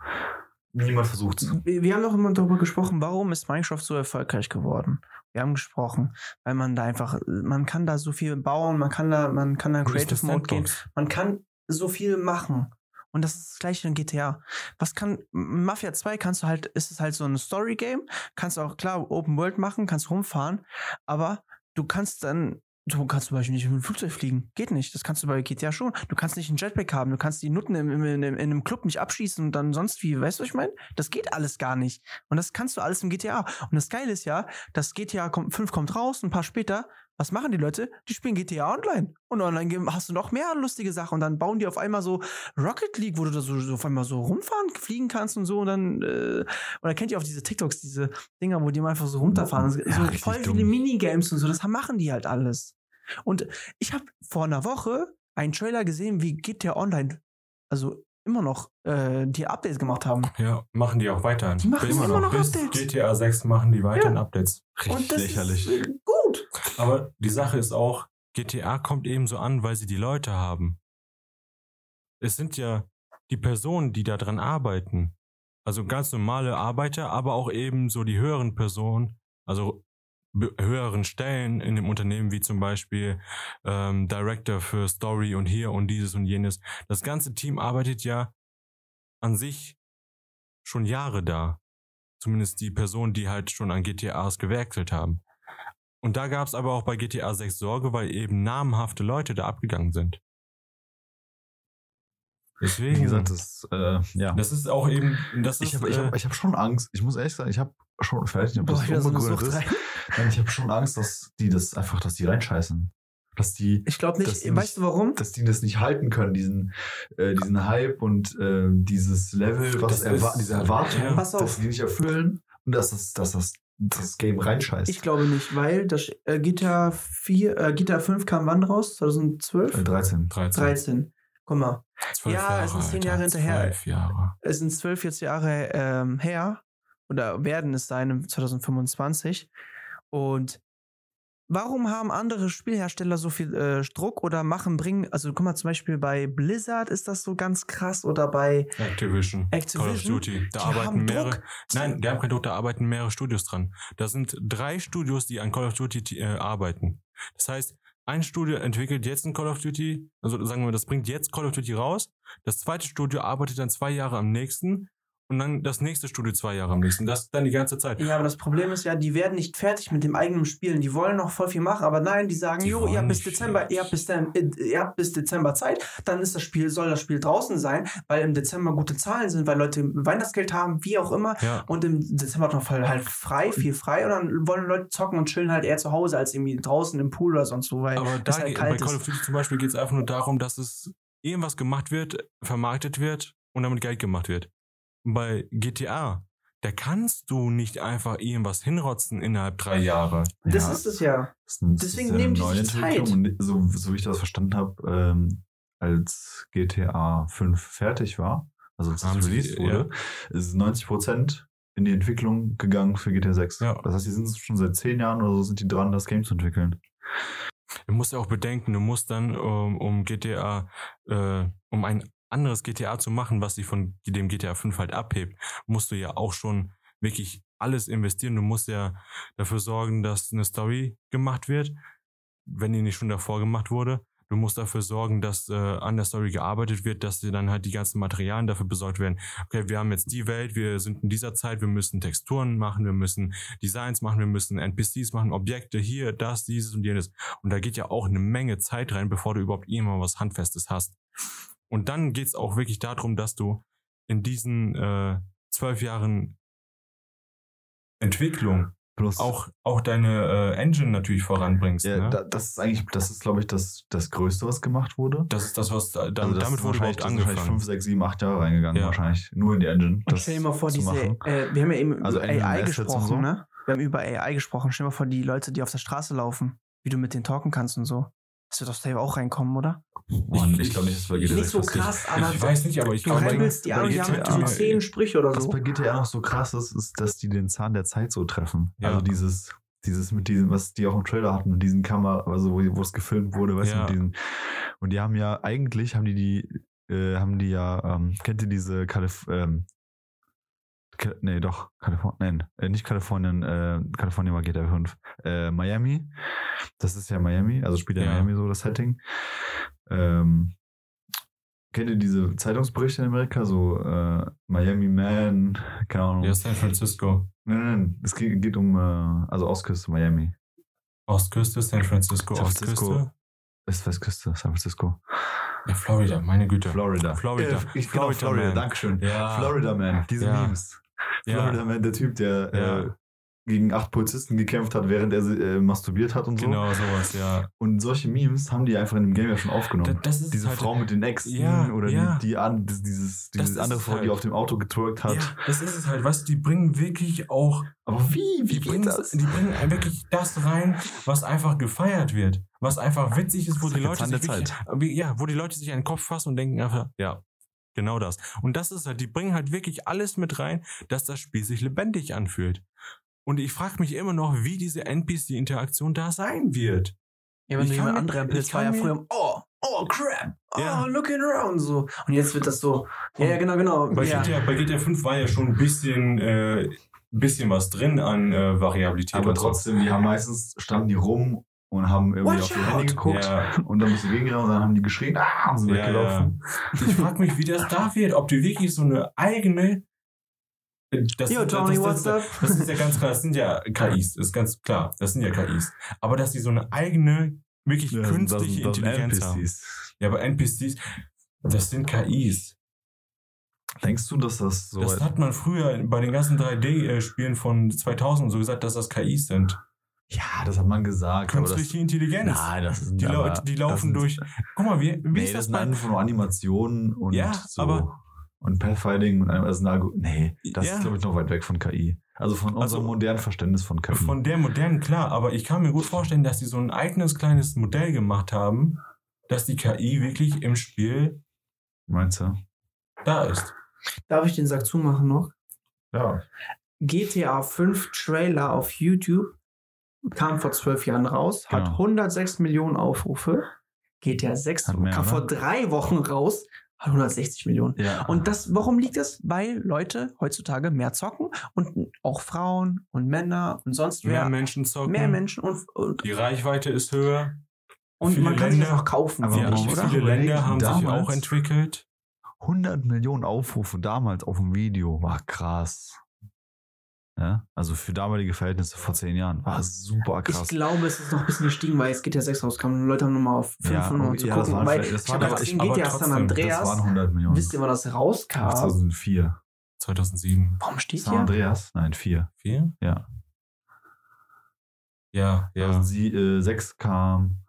niemand versucht es. Wir haben doch immer darüber gesprochen, warum ist Minecraft so erfolgreich geworden. Wir haben gesprochen, weil man da einfach, man kann da so viel bauen, man kann da, man kann da in Creative Mode gehen, man kann so viel machen. Und das ist das gleiche in GTA. Was kann, Mafia 2 kannst du halt, ist es halt so ein Story-Game, kannst du auch klar Open World machen, kannst rumfahren, aber du kannst dann, du kannst zum Beispiel nicht mit dem Flugzeug fliegen. Geht nicht. Das kannst du bei GTA schon. Du kannst nicht einen Jetpack haben, du kannst die Nutten im, im, in, in einem Club nicht abschießen und dann sonst wie, weißt du, was ich meine? Das geht alles gar nicht. Und das kannst du alles im GTA. Und das Geile ist ja, das GTA kommt, 5 kommt raus, ein paar später, was machen die Leute? Die spielen GTA online. Und online hast du noch mehr lustige Sachen. Und dann bauen die auf einmal so Rocket League, wo du da so, so auf einmal so rumfahren, fliegen kannst und so. Und dann, äh, oder kennt ihr auch diese TikToks, diese Dinger, wo die mal einfach so runterfahren? So Ja, richtig voll dumm. viele Minigames und so. Das machen die halt alles. Und ich habe vor einer Woche einen Trailer gesehen, wie GTA Online, also immer noch, äh, die Updates gemacht haben. Ja, machen die auch weiter. Die machen Bis- immer noch bis Updates. GTA 6 machen die weiterhin Updates. und das lächerlich. ist äh, gut. Aber die Sache ist auch, GTA kommt eben so an, weil sie die Leute haben. Es sind ja die Personen, die da dran arbeiten. Also ganz normale Arbeiter, aber auch eben so die höheren Personen, also höheren Stellen in dem Unternehmen, wie zum Beispiel ähm, Director für Story und hier und dieses und jenes. Das ganze Team arbeitet ja an sich schon Jahre da. Zumindest die Personen, die halt schon an GTAs gewerkelt haben. Und da gab es aber auch bei GTA 6 Sorge, weil eben namhafte Leute da abgegangen sind. Deswegen, Wie gesagt, das, äh, ja. das ist auch eben, das ich habe ich äh, hab, ich hab schon Angst. Ich muss ehrlich sagen, ich habe schon, vielleicht nicht, ob Boah, das ich wieder so ist. Nein, ich habe schon Angst, dass die das einfach, dass die reinscheißen. Dass die, Ich glaube nicht, weißt du warum? dass die das nicht halten können, diesen, äh, diesen Hype und äh, dieses Level, was erwa ist- diese Erwartung, ja. Dass die nicht erfüllen und dass das, dass das, das Game reinscheißt. Ich glaube nicht, weil das äh, GTA 4, äh, GTA 5 kam wann raus? 2012? äh, 13. 13, 13. Guck mal, 12 Ja, Jahre, es sind zehn Alter, Jahre hinterher. 12 Jahre. es sind 12, 14 Jahre ähm, her oder werden es sein im 2025. Und warum haben andere Spielhersteller so viel äh, Druck oder machen, bringen, also guck mal zum Beispiel bei Blizzard ist das so ganz krass oder bei Activision, Call of Activision, Duty, da die arbeiten haben mehrere, Druck. nein, die haben keinen Druck, da arbeiten mehrere Studios dran. Da sind drei Studios, die an Call of Duty äh, arbeiten. Das heißt, ein Studio entwickelt jetzt ein Call of Duty, also sagen wir, das bringt jetzt Call of Duty raus. Das zweite Studio arbeitet dann zwei Jahre am nächsten und dann das nächste Studio zwei Jahre am nächsten. Das dann die ganze Zeit. Ja, aber das Problem ist ja, die werden nicht fertig mit dem eigenen Spielen. Die wollen noch voll viel machen, aber nein, die sagen, Die jo, ihr habt bis Dezember, ihr habt bis, dann, äh, ihr habt bis Dezember Zeit, dann ist das Spiel, soll das Spiel draußen sein, weil im Dezember gute Zahlen sind, weil Leute Weihnachtsgeld haben, wie auch immer. Ja, Und im Dezember hat man voll halt frei, viel frei und dann wollen Leute zocken und chillen halt eher zu Hause als irgendwie draußen im Pool oder sonst wo, weil aber da, halt bei Call of Duty zum Beispiel geht es einfach nur darum, dass es irgendwas gemacht wird, vermarktet wird und damit Geld gemacht wird. Bei GTA, da kannst du nicht einfach irgendwas hinrotzen innerhalb drei Jahre. Das Ja. ist es ja. Das ist Deswegen das nehmen die sich. Zeit. Und so, so wie ich das verstanden habe, ähm, als GTA 5 fertig war, also als es released wurde, ist 90 Prozent in die Entwicklung gegangen für GTA 6. Ja. Das heißt, die sind schon seit zehn Jahren oder so sind die dran, das Game zu entwickeln. Du musst ja auch bedenken, du musst dann, um, um GTA, äh, um ein anderes GTA zu machen, was sich von dem GTA 5 halt abhebt, musst du ja auch schon wirklich alles investieren. Du musst ja dafür sorgen, dass eine Story gemacht wird, wenn die nicht schon davor gemacht wurde. Du musst dafür sorgen, dass äh, an der Story gearbeitet wird, dass dir dann halt die ganzen Materialien dafür besorgt werden. Okay, wir haben jetzt die Welt, wir sind in dieser Zeit, wir müssen Texturen machen, wir müssen Designs machen, wir müssen NPCs machen, Objekte hier, das, dieses und jenes. Und da geht ja auch eine Menge Zeit rein, bevor du überhaupt irgendwann was Handfestes hast. Und dann geht's auch wirklich darum, dass du in diesen äh, zwölf Jahren Entwicklung Plus, auch, auch deine äh, Engine natürlich voranbringst. ja, ne? da, das ist eigentlich, das ist, glaube ich, das, das Größte, was gemacht wurde. das ist das, was da, Also damit, das damit wurde wahrscheinlich- überhaupt das ist wahrscheinlich angefangen. fünf, sechs, sieben, acht Jahre reingegangen, Ja. wahrscheinlich. Nur in die Engine. Und stell dir mal vor, diese, äh, wir haben ja eben Also über Engine AI gesprochen, so. ne? Wir haben über AI gesprochen. Stell dir mal vor, die Leute, die auf der Straße laufen, wie du mit denen talken kannst und so. Das wird doch safe auch reinkommen, oder? Mann, ich, glaube nicht, dass bei GTA Nicht 6 so krass, aber ich weiß nicht, aber ich du glaube, rempelst die an die GTA haben so zehn Sprüche oder Was so. bei GTA noch so krass ist, ist, dass die den Zahn der Zeit so treffen. Ja. Also dieses, Dieses mit diesem, was die auch im Trailer hatten, mit diesen Kamera, also wo, wo es gefilmt wurde, weißt du, Ja. mit diesen. Und die haben ja, eigentlich haben die die, äh, haben die ja, ähm, kennt ihr diese Kalif ähm, nee, doch, Kalifornien, nein, äh, nicht Kalifornien, äh, Kalifornien war GTA 5. Äh, Miami, das ist ja Miami, also spielt ja, Ja. Miami so das Setting. Ähm, kennt ihr diese Zeitungsberichte in Amerika, so äh, Miami Man, keine Ahnung. Ja, San Francisco. Nein, nein, nein, es geht, geht um, äh, also Ostküste Miami. Ostküste, San Francisco, San Francisco. Ostküste. Ist Westküste, San Francisco. Ja, Florida, meine Güte. Florida. Florida. Äh, ich glaube Florida, Man. Dankeschön. Ja. Florida Man, diese Ja. Memes. Ja. Florida der Typ, der Ja. äh, gegen acht Polizisten gekämpft hat, während er äh, masturbiert hat und so. Genau, sowas, ja. Und solche Memes haben die einfach in dem Game ja schon aufgenommen. Das ist diese halt, Frau mit den Äxten Ja, oder ja. die, die an, dieses, Das diese andere Frau, die halt. auf dem Auto getwerkt hat. Ja, das ist es halt, weißt du, die bringen wirklich auch Aber wie? Wie die geht bringen, das? die bringen wirklich das rein, was einfach gefeiert wird. Was einfach witzig ist, wo Das die Leute sich wirklich, ja, wo die Leute sich an den Kopf fassen und denken einfach, ja, genau das. Und das ist halt, die bringen halt wirklich alles mit rein, dass das Spiel sich lebendig anfühlt. Und ich frage mich immer noch, wie diese NPC-Interaktion da sein wird. Ja, wenn Ich du kann jemand mir- andere ich Pilz war ja früher, oh, oh, crap, oh, Ja. looking around, so. Und jetzt wird das so, ja, ja, genau, genau. Bei, ja. GTA, bei GTA 5 war ja schon ein bisschen, äh, bisschen was drin an äh, Variabilität. Aber und so. trotzdem, die haben meistens, standen die rum und haben irgendwie Watch auf Handy out. geguckt Ja. und dann bist du gegengerannt und dann haben die geschrien, ah, und sind Ja, weggelaufen. Ich frage mich, wie das da wird, ob die wirklich so eine eigene. Das, Yo, what's das, up? das ist ja ganz klar, das sind ja KIs, das ist ganz klar, das sind ja KIs. Aber dass die so eine eigene, wirklich Ja, künstliche das Intelligenz haben. NPCs. Ja, aber NPCs, das sind KIs. Denkst du, dass das so Das hat man früher bei den ganzen 3D-Spielen von 2000 so gesagt, dass das KIs sind. Ja, das hat man gesagt. Künstliche Intelligenz. nein, das ist Die Leute, die laufen durch. Guck mal, wie, wie Nee, ist das das sind einfach nur Animationen und Ja, so. aber- und Pathfinding und das ist ein Algo Nee, das Ja. ist, glaube ich, noch weit weg von KI. Also von Also- unserem modernen Verständnis von KI. Von der modernen, klar, aber ich kann mir gut vorstellen, dass die so ein eigenes kleines Modell gemacht haben, dass die KI wirklich im Spiel Meinst du? da ist. Darf ich den Sack zumachen noch? Ja. GTA 5 Trailer auf YouTube kam vor zwölf Jahren raus, hat Genau. 106 Millionen Aufrufe. GTA 6 Hat mehr, kam ne? vor drei Wochen raus, hat 160 Millionen. Ja. Und das, warum liegt das? Weil Leute heutzutage mehr zocken und auch Frauen und Männer und sonst Mehr wer, Menschen zocken. mehr Menschen und, und, Die Reichweite ist höher. und viele man kann sich Länder- auch kaufen. Aber oder? auch viele Länder haben sich damals- auch entwickelt. 100 Millionen Aufrufe damals auf dem Video war krass. Ja? Also für damalige Verhältnisse vor zehn Jahren war super Ich krass. glaube, es ist noch ein bisschen gestiegen, weil es GTA 6 rauskam und Leute haben nochmal auf 5 Ja, mal okay, zu ja, das gucken. waren weil das ich waren habe aber- jetzt in aber GTA San trotzdem, das Andreas, das waren 100 Millionen. wisst ihr, wann das rauskam? 2004. 2007. Warum steht San hier? Andreas? Nein, 4. Vier? Ja. Ja, ja. 2006 kam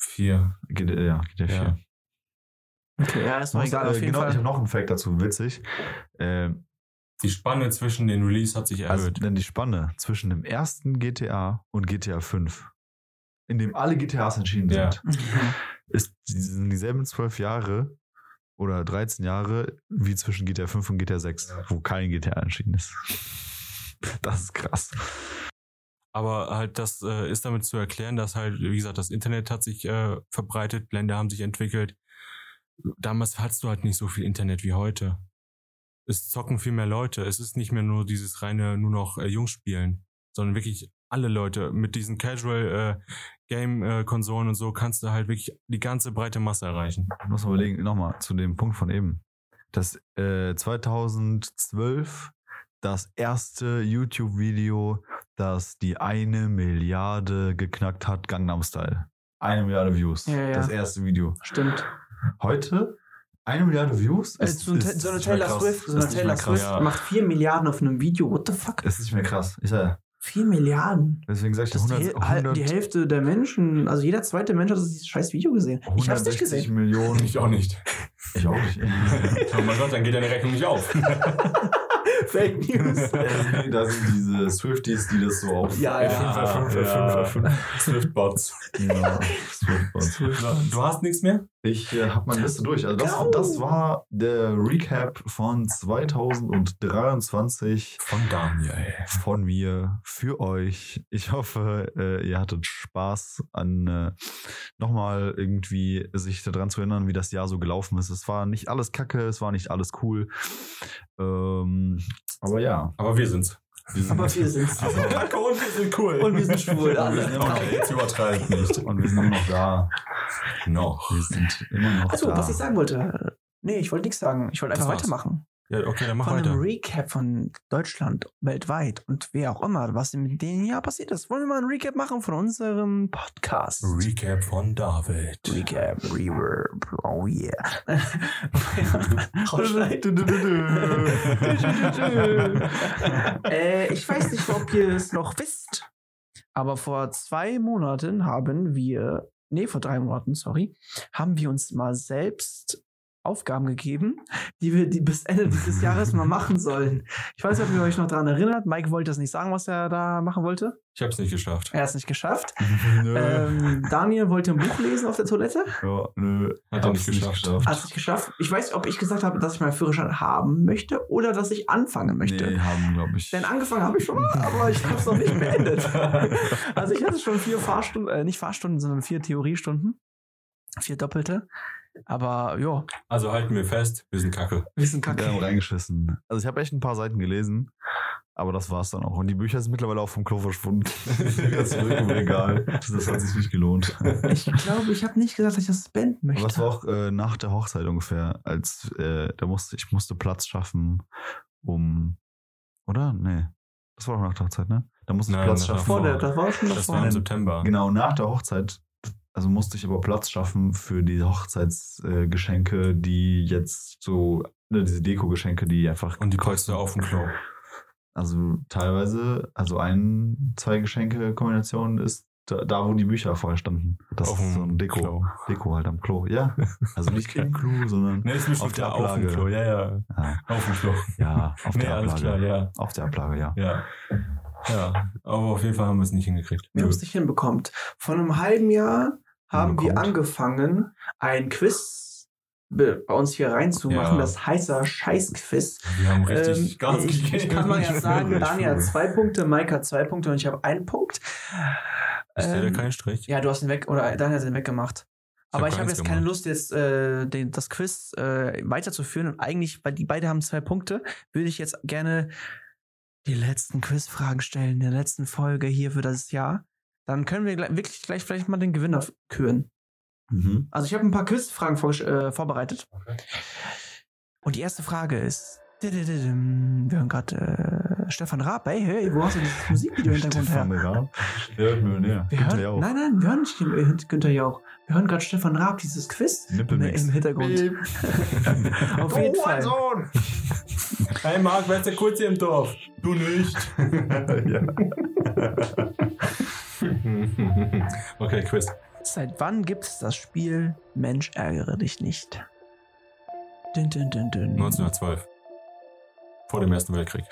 Vier. GTA, ja, GTA 4. Ja. Okay, ja, ist Muss, egal, äh, auf jeden genau, ich Fall. habe noch einen Fact dazu, witzig. Ähm, Die Spanne zwischen den Release hat sich also erhöht. denn die Spanne zwischen dem ersten GTA und GTA 5, in dem alle GTAs entschieden Ja. sind, Mhm. ist die- sind dieselben zwölf Jahre oder 13 Jahre wie zwischen GTA 5 und GTA 6, Ja. wo kein GTA entschieden ist. Das ist krass. Aber halt, das äh, ist damit zu erklären, dass halt, wie gesagt, das Internet hat sich äh, verbreitet, Länder haben sich entwickelt. Damals hattest du halt nicht so viel Internet wie heute. Es zocken viel mehr Leute. Es ist nicht mehr nur dieses reine, nur noch äh, Jungs spielen, sondern wirklich alle Leute mit diesen Casual äh, Game-Konsolen und so kannst du halt wirklich die ganze breite Masse erreichen. Ich muss mal überlegen, nochmal zu dem Punkt von eben. Das äh, 2012 das erste YouTube-Video, das die eine Milliarde geknackt hat, Gangnam Style. Eine Milliarde Views. Ja, ja. Das erste Video. Stimmt. Heute eine Milliarde Views? Äh, so, ein- so eine Taylor. Swift, so eine Ist Taylor krass. Swift ja. macht 4 Milliarden auf einem Video. What the fuck? Das ist nicht mehr krass. Ich sag, 4 Milliarden. deswegen sag ich Das ist die, 100, Häl- halt 100, die Hälfte der Menschen, also jeder zweite Mensch hat dieses scheiß Video gesehen. Ich hab's nicht 160 gesehen. Millionen. Ich auch nicht. Ich auch nicht. Oh mein Gott, dann geht deine Rechnung nicht auf. Fake News. nee, da sind diese Swifties, die das so auf. Ja, ja. 5 5 5 Swiftbots. ja Swiftbots. Du hast nichts mehr? Ich äh, habe meine Liste durch. Also das, das war der Recap von 2023 Von Daniel. von mir für euch. Ich hoffe, äh, ihr hattet Spaß an äh, nochmal irgendwie sich daran zu erinnern, wie das Jahr so gelaufen ist. Es war nicht alles Kacke, es war nicht alles cool. Ähm, aber ja, Aber wir sind's. wir sind, Aber wir sind's. Kacke und wir sind cool. Und wir sind schwul. Alle. Okay, jetzt übertreibt nicht. und wir sind immer noch da. Noch. Wir sind immer noch Also, da. was ich sagen wollte. Nee, ich wollte nichts sagen. Ich wollte einfach weitermachen. Ja, okay, dann mach von weiter. einem Recap von Deutschland, weltweit und wer auch immer, was in dem Jahr passiert ist. Wollen wir mal ein Recap machen von unserem Podcast? Recap von David. Recap, Reverb, oh yeah. äh, ich weiß nicht, ob ihr es noch wisst, aber vor zwei Monaten haben wir, nee, vor drei Monaten, sorry, haben wir uns mal selbst Aufgaben gegeben, die wir die bis Ende dieses Jahres mal machen sollen. Ich weiß nicht, ob ihr euch noch daran erinnert. Mike wollte das nicht sagen, was er da machen wollte. Ich hab's nicht geschafft. Er hat es nicht geschafft. Nö. Ähm, Daniel wollte ein Buch lesen auf der Toilette. ja, nö. Hat er nicht geschafft. Hat es nicht geschafft. Ich weiß, ob ich gesagt habe, dass ich meinen Führerschein haben möchte oder dass ich anfangen möchte. Nee, haben, glaube ich. Denn angefangen habe ich schon mal, aber ich habe es noch nicht beendet. Also ich hatte schon vier Fahrstunden, äh, nicht Fahrstunden, sondern vier Theoriestunden. Vier doppelte. Aber ja, Also halten wir fest, wir sind kacke. wir sind kacke. Wir haben reingeschissen. Also ich habe echt ein paar Seiten gelesen, aber das war's dann auch. Und die Bücher sind mittlerweile auch vom Klo verschwunden. das ist mir egal. Das hat sich nicht gelohnt. Ich glaube, ich habe nicht gesagt, dass ich das beenden möchte. Aber das war auch äh, nach der Hochzeit ungefähr, als äh, da musste ich musste Platz schaffen, um oder? Nee. Das war doch nach der Hochzeit, ne? Da musste ich Nein, Platz das war schaffen. Vor der, das war schon Das davor. war im September. Genau, nach der Hochzeit. Also musste ich aber Platz schaffen für die Hochzeitsgeschenke, äh, die jetzt so, ne, diese Deko-Geschenke, die einfach. Und die packst du auf dem Klo. Also teilweise, also ein, zwei Geschenke-Kombinationen ist da, da, wo die Bücher vorher standen. Das Auf ist so ein Deko. Klo. Deko halt am Klo, ja. Also nicht Okay. im Klo, sondern Nee, ist Auf der klar, auf dem Ablage. Klo. Ja, ja. ja, Auf dem Klo. ja auf nee, der alles Ablage. klar, ja. Auf der Ablage, ja. Ja. Ja. Aber auf jeden Fall haben wir es nicht hingekriegt. Wir haben es nicht hinbekommt. Vor einem halben Jahr haben wir angefangen, ein Quiz be- bei uns hier reinzumachen, Ja. das heißer Scheiß-Quiz. Wir haben richtig Ähm, Gas ich, ich kann mal ja sagen, ich Daniel hat zwei Punkte, Mike hat zwei Punkte und ich habe einen Punkt. Ist der Ähm, kein Strich? ja, du hast ihn weg, oder Daniel hat ihn weggemacht. hab Aber ich habe jetzt keine gemacht. Lust, jetzt äh, den, das Quiz äh, weiterzuführen. Und eigentlich, weil die beide haben zwei Punkte, würde ich jetzt gerne die letzten Quizfragen stellen in der letzten Folge hier für das Jahr. Dann können wir gleich, wirklich gleich vielleicht mal den Gewinner küren. Mhm. Also ich habe ein paar Quizfragen vor, äh, vorbereitet. Okay. Und die erste Frage ist, wir hören gerade äh, Stefan Raab. Hey, hey, wo hast du dieses Musikvideo im Hintergrund her? Stefan Raab. Wird Millionär. Wir Günther hören, Jauch. nein, nein, wir hören nicht äh, Günther Jauch. Wir hören gerade Stefan Raab, dieses Quiz im, Nippelmix. im Hintergrund. Auf jeden Oh, Fall. Sohn! Hey Marc, wer ist der Kurze im Dorf? Du nicht. ja. okay, Quiz. Seit wann gibt es das Spiel Mensch ärgere dich nicht? Dün, dün, dün, dün. 1912. Vor dem Ersten Weltkrieg.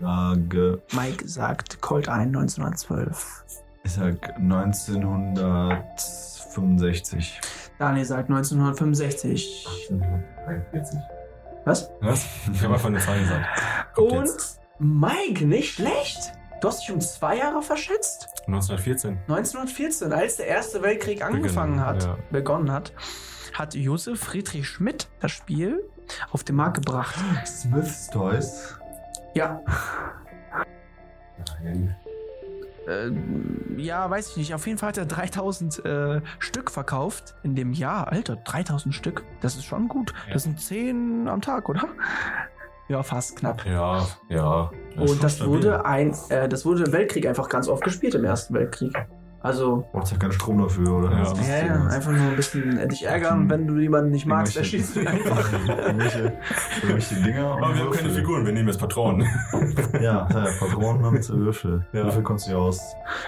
Sage, Mike sagt Colt ein 1912. ich sag 1965. Daniel sagt 1965. 41. Was? Was? Ich habe einfach eine Zahl gesagt. Kommt Und jetzt. Mike, nicht schlecht. Du hast dich um zwei Jahre verschätzt. 1914. 1914, als der Erste Weltkrieg angefangen Begonnen, hat, ja. begonnen hat, hat Josef Friedrich Schmidt das Spiel auf den Markt gebracht. Smith's Toys. Ja, Nein. äh, ja, weiß ich nicht. Auf jeden Fall hat er 3000 äh, Stück verkauft in dem Jahr. Alter, 3000 Stück. Das ist schon gut. Ja. Das sind 10 am Tag, oder? Ja, fast knapp. Ja, ja. ist Und das stabil. wurde ein, äh, das wurde im Weltkrieg einfach ganz oft gespielt im Ersten Weltkrieg. Also, Braucht ja keinen Strom dafür, oder? Ja. Ja, ja, das? einfach nur ein bisschen äh, dich ärgern, wenn du jemanden nicht magst, erschießt du ihn einfach. irgendwelche, irgendwelche Dinger. Aber wir haben keine Würfel. Figuren, wir nehmen jetzt Patronen. Ja, ja, Patronen und Würfel. Ja. Würfel konntest du ja aus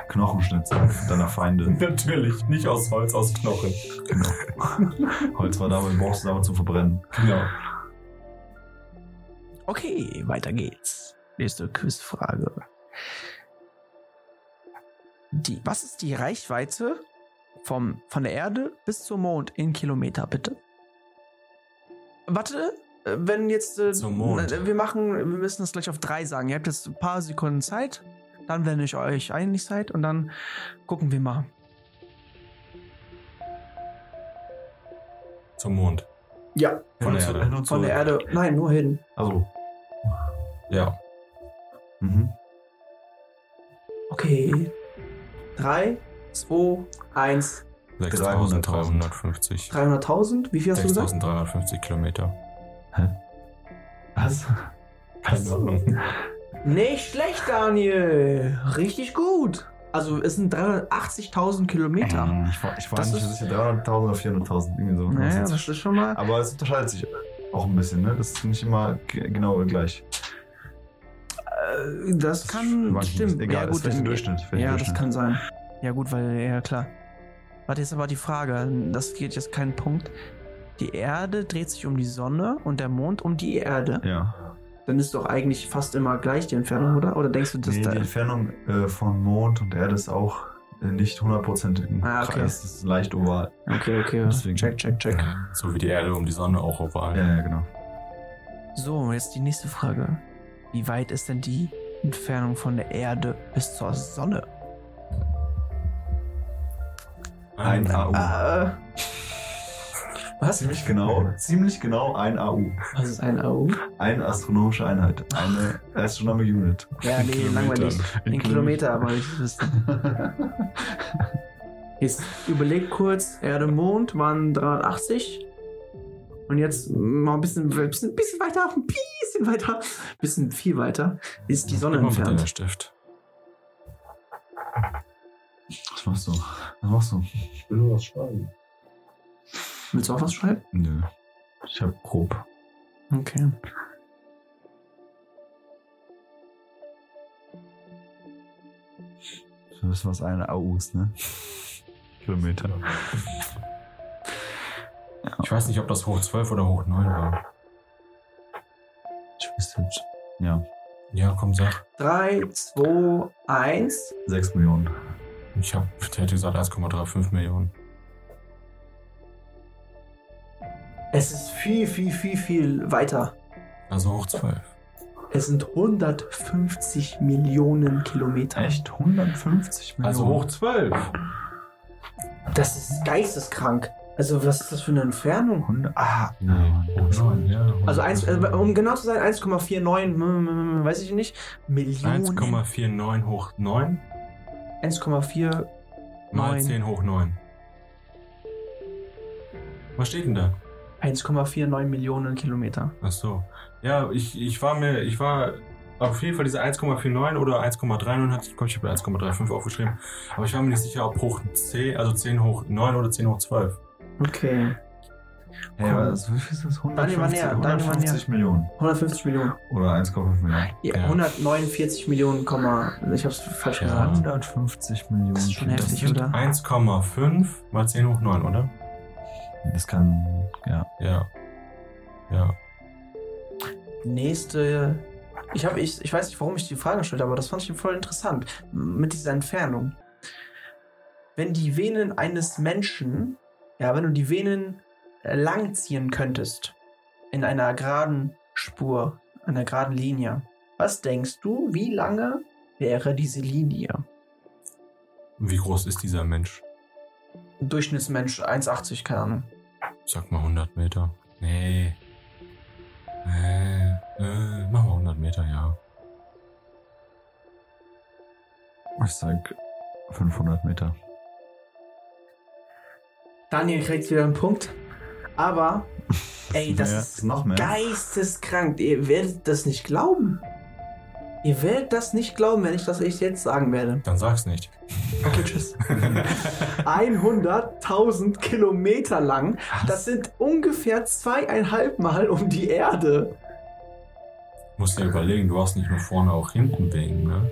Knochen schnitzen, deiner Feinde. Natürlich, nicht aus Holz, aus Knochen. Genau. Holz war damals, brauchst du damals zum Verbrennen. Genau. Okay, weiter geht's. Nächste Quizfrage. Die, was ist die Reichweite vom, von der Erde bis zum Mond in Kilometer, bitte? Warte, äh, wenn jetzt. Äh, Zum Mond. äh, Wir machen, wir müssen das gleich auf drei sagen. Ihr habt jetzt ein paar Sekunden Zeit. Dann, wenn ich euch einig seid, und dann gucken wir mal. Zum Mond. Ja, Von der Erde. und von der Erde. Nein, nur hin. Also. Ja. Mhm. Okay. Drei, zwei, eins. 6350. 300.000? Wie viel hast du gesagt? 6350 Kilometer. Was? Keine Ahnung. Nicht schlecht, Daniel. Richtig gut. Also es sind 380.000 Kilometer. Ähm, Ich war, ich war Das nicht ist- sicher, 300.000 oder 400.000, irgendwie so. Naja, das ist schon mal. Aber es unterscheidet sich auch ein bisschen, ne? Das ist nicht immer ge- genau gleich. Das kann. bisschen. Egal, ja, ist gut, dann- Durchschnitt. Ja, das kann sein. Ja, gut, weil, ja, klar. Warte, jetzt aber die Frage. Das geht jetzt keinen Punkt. Die Erde dreht sich um die Sonne und der Mond um die Erde. Ja. Dann ist doch eigentlich fast immer gleich die Entfernung, oder? Oder denkst du, dass Nee, da. die Entfernung äh, von Mond und Erde ist auch äh, nicht 100% im Ah, okay. Kreis. Das ist leicht oval. Okay, okay. Deswegen- Check, check, check. So wie die Erde um die Sonne auch oval. Ja, ja, genau. So, jetzt die nächste Frage. Wie weit ist denn die Entfernung von der Erde bis zur Sonne? Ein AU. Äh, was? Ziemlich genau, ziemlich genau ein AU. Was ist ein AU? Eine astronomische Einheit. Eine Astronomic Unit. Ja, nee, Kilometer. langweilig. In Kilometer, aber ich wissen. Jetzt überlegt kurz, Erde, Mond waren 380. Und jetzt mal ein bisschen, bisschen, bisschen weiter, ein bisschen weiter, bisschen viel weiter, ist die Sonne Immer mit deiner entfernt. Stift. Was machst du? Was machst du? Ich will nur was schreiben. Willst du auch was schreiben? Nö. Ich hab grob. Okay. Du wissen, was eine AU ist, ne? Kilometer. Ich weiß nicht, ob das hoch 12 oder hoch 9 war. Ich wüsste jetzt. Ja, Ja, komm, sag. 3, 2, 1. 6 Millionen. Ich hab, ich hätte gesagt 1,35 Millionen. Es ist viel, viel, viel, viel weiter. Also hoch 12. Es sind 150 Millionen Kilometer. Echt? 150 Millionen? Also hoch 12. Das ist geisteskrank. Also, was ist das für eine Entfernung? 100? Ah, Nee, hoch 9, ja. Also, eins, äh, um genau zu sein, 1,49, mm, mm, weiß ich nicht, Millionen. 1,49 hoch 9 1,4. mal Neun. 10 hoch 9. Was steht denn da? 1,49 Millionen Kilometer. Ach so. Ja, ich, ich war mir, ich war auf jeden Fall diese 1,49 oder 1,39 hatte ich, glaub, ich habe 1,35 aufgeschrieben. Aber ich war mir nicht sicher, ob hoch 10, also 10 hoch 9 oder 10 hoch 12. Okay. Ey, was, wie viel ist das? Daniel war 150, näher, Daniel war 150 Millionen. 150 Millionen. Oder 1,5 Millionen. Ja, Ja. 149 Millionen, Komma, ich hab's falsch Ja. gesagt. 150 Millionen. Das ist schon Kilometer. heftig, oder? 1,5 mal 10 hoch 9, oder? Das kann, ja. Ja. Ja. Nächste. Ich, hab, ich, ich weiß nicht, warum ich die Frage gestellt habe, aber das fand ich voll interessant. Mit dieser Entfernung. Wenn die Venen eines Menschen, ja, wenn du die Venen äh, langziehen könntest, in einer geraden Spur, einer geraden Linie, was denkst du, wie lange wäre diese Linie? Wie groß ist dieser Mensch? Durchschnittsmensch 1,80, keine Ahnung. Sag mal 100 Meter. Nee. Nee. Äh, machen wir 100 Meter, ja. Ich sag 500 Meter. Daniel kriegt wieder einen Punkt. Aber, ey, das Mehr, ist noch mehr. geisteskrank. Ihr werdet das nicht glauben. Ihr werdet das nicht glauben, wenn ich das ich jetzt sagen werde. Dann sag's nicht. Okay, tschüss. 100.000 Kilometer lang. Das sind ungefähr zweieinhalb Mal um die Erde. Musst dir überlegen, du hast nicht nur vorne, auch hinten wegen, ne?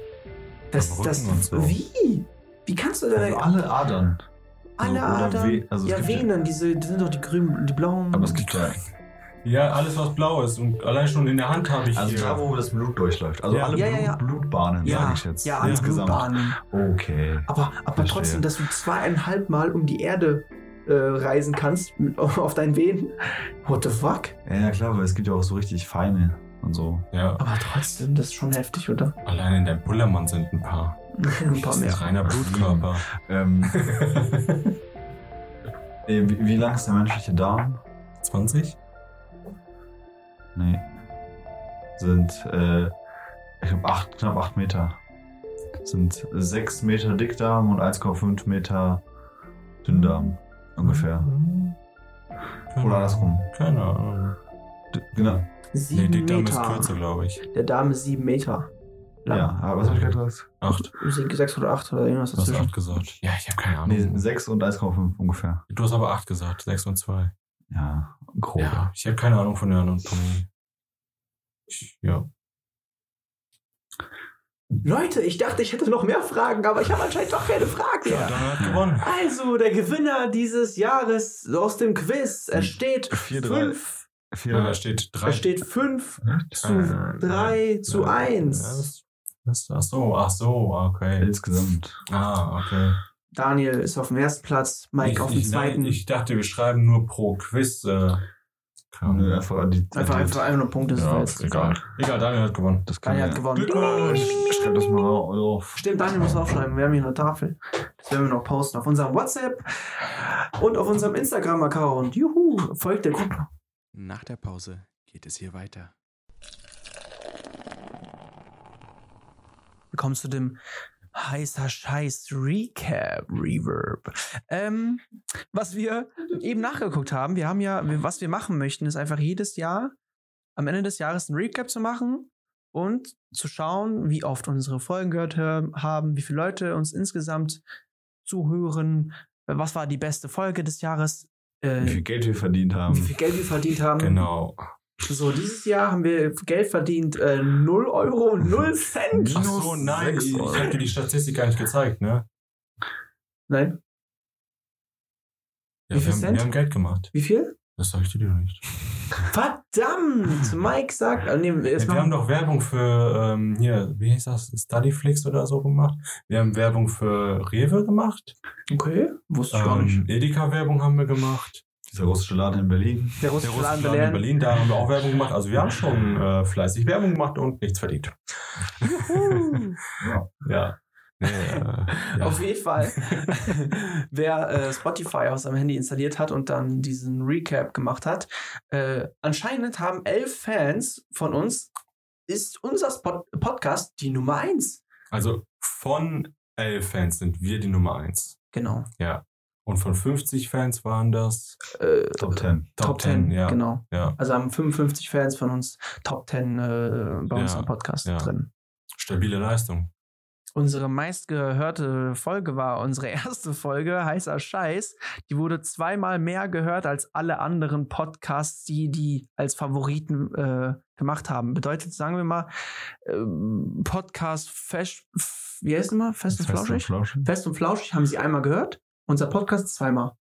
Das, das, so. wie? Wie kannst du Also da alle Adern. Alle oder Adern? We- also ja, gibt ja- Venen, diese, die sind doch die grünen, die blauen. Aber es gibt ja. Ja, alles was blau ist. Und allein schon in der Hand habe ich Also hier. da, wo das Blut durchläuft. Also Ja. alle Ja, Blut, ja. Blutbahnen, Ja, sage ich jetzt. ja, alle insgesamt. Blutbahnen. Okay. Aber, aber Verstehe. trotzdem, dass du zweieinhalb Mal um die Erde äh, reisen kannst mit, auf deinen Venen. What the fuck? Ja, ja, klar, aber es gibt ja auch so richtig feine und so. Ja, Aber trotzdem, das ist schon heftig, oder? allein in deinem Pullermann sind ein paar. Ein paar Das mehr. ist reiner Blutkörper. Ähm, äh, wie, wie lang ist der menschliche Darm? 20? Nee. Sind, äh, ich glaube, acht, knapp 8 Meter. Sind 6 Meter Dickdarm und 1,5 Meter Dünndarm. Ungefähr. Keine Oder andersrum. Keine Ahnung. D genau. Sieben Nee, Dickdarm ist Meter. kürzer, glaube ich. Der Darm ist sieben Meter. lang. Ja, aber was habe ich gerade gesagt? Acht. Sechs oder acht oder irgendwas Du hast dazwischen. acht gesagt. Ja, ich habe keine Ahnung. Nee, 6 und 1,5 ungefähr. Du hast aber acht gesagt. Sechs und zwei. Ja, grob. Ja, ich habe keine Ahnung von der Anatomie. Ja. Leute, ich dachte, ich hätte noch mehr Fragen, aber ich habe anscheinend doch keine Fragen Ja, dann hat gewonnen. Also, der Gewinner dieses Jahres aus dem Quiz, er steht 4-3. 5. Ja, Vier, da steht drei. Er steht 5 zu Äh, 3 zu ja, 1. Ja, das, das, ach so, ach so, okay. insgesamt. Ah, okay. Daniel ist auf dem ersten Platz, Mike ich, auf dem ich, zweiten. Nein, ich dachte, wir schreiben nur pro Quiz. Äh, Nö, einfach die einfach, einfach einfach nur Punkte. ja, jetzt egal. Egal, Daniel hat gewonnen. Das kann Daniel hat ja. gewonnen. Glückwunsch. Schreib das mal drauf. Stimmt, Daniel muss aufschreiben. Wir haben hier eine Tafel. Das werden wir noch posten auf unserem WhatsApp und auf unserem Instagram-Account. Juhu, folgt der Gruppe. Nach der Pause geht es hier weiter. Willkommen zu dem heißer Scheiß Recap Reverb. Ähm, was wir eben nachgeguckt haben, wir haben ja, was wir machen möchten, ist einfach jedes Jahr am Ende des Jahres ein Recap zu machen und zu schauen, wie oft unsere Folgen gehört hör- haben, wie viele Leute uns insgesamt zuhören, was war die beste Folge des Jahres, äh, Wie viel Geld wir verdient haben. wie viel Geld wir verdient haben. Genau. So, dieses Jahr haben wir Geld verdient, äh, 0 Euro und 0 Cent. Ach so, nein, ich, habe dir die Statistik gar nicht gezeigt, ne? Nein, Ja, Wie viel wir, haben, Cent? wir haben Geld gemacht. wie viel? Das sag ich dir nicht. Verdammt! Mike sagt, nee, Ja, wir haben doch Werbung für, ähm, hier, wie hieß das, Studyflix oder so gemacht. Wir haben Werbung für Rewe gemacht. okay, wusste ich gar nicht. Ähm, Edeka-Werbung haben wir gemacht. Dieser russische Laden in Berlin. Der Der russische russische Laden Laden in Berlin. Da haben wir auch Werbung gemacht. Also wir haben schon äh, fleißig Werbung gemacht und nichts verdient. Ja. Ja. Ja. Auf jeden Fall. Wer äh, Spotify auf seinem Handy installiert hat und dann diesen Recap gemacht hat, äh, anscheinend haben elf Fans von uns, ist unser Spot Podcast die Nummer eins. Also von elf Fans sind wir die Nummer eins. Genau. Ja. Und von 50 Fans waren das Äh, Top 10. Top 10, ja. Genau. Ja. Also haben 55 Fans von uns Top 10 äh, bei uns im Podcast ja. drin. Stabile Leistung. Unsere meistgehörte Folge war unsere erste Folge, heißer Scheiß. Die wurde zweimal mehr gehört als alle anderen Podcasts, die die als Favoriten äh, gemacht haben. Bedeutet, sagen wir mal, ähm, Podcast Fest, wie heißt es immer? Fest und Flauschig? Flauschig. Fest und Flauschig haben sie einmal gehört, unser Podcast zweimal.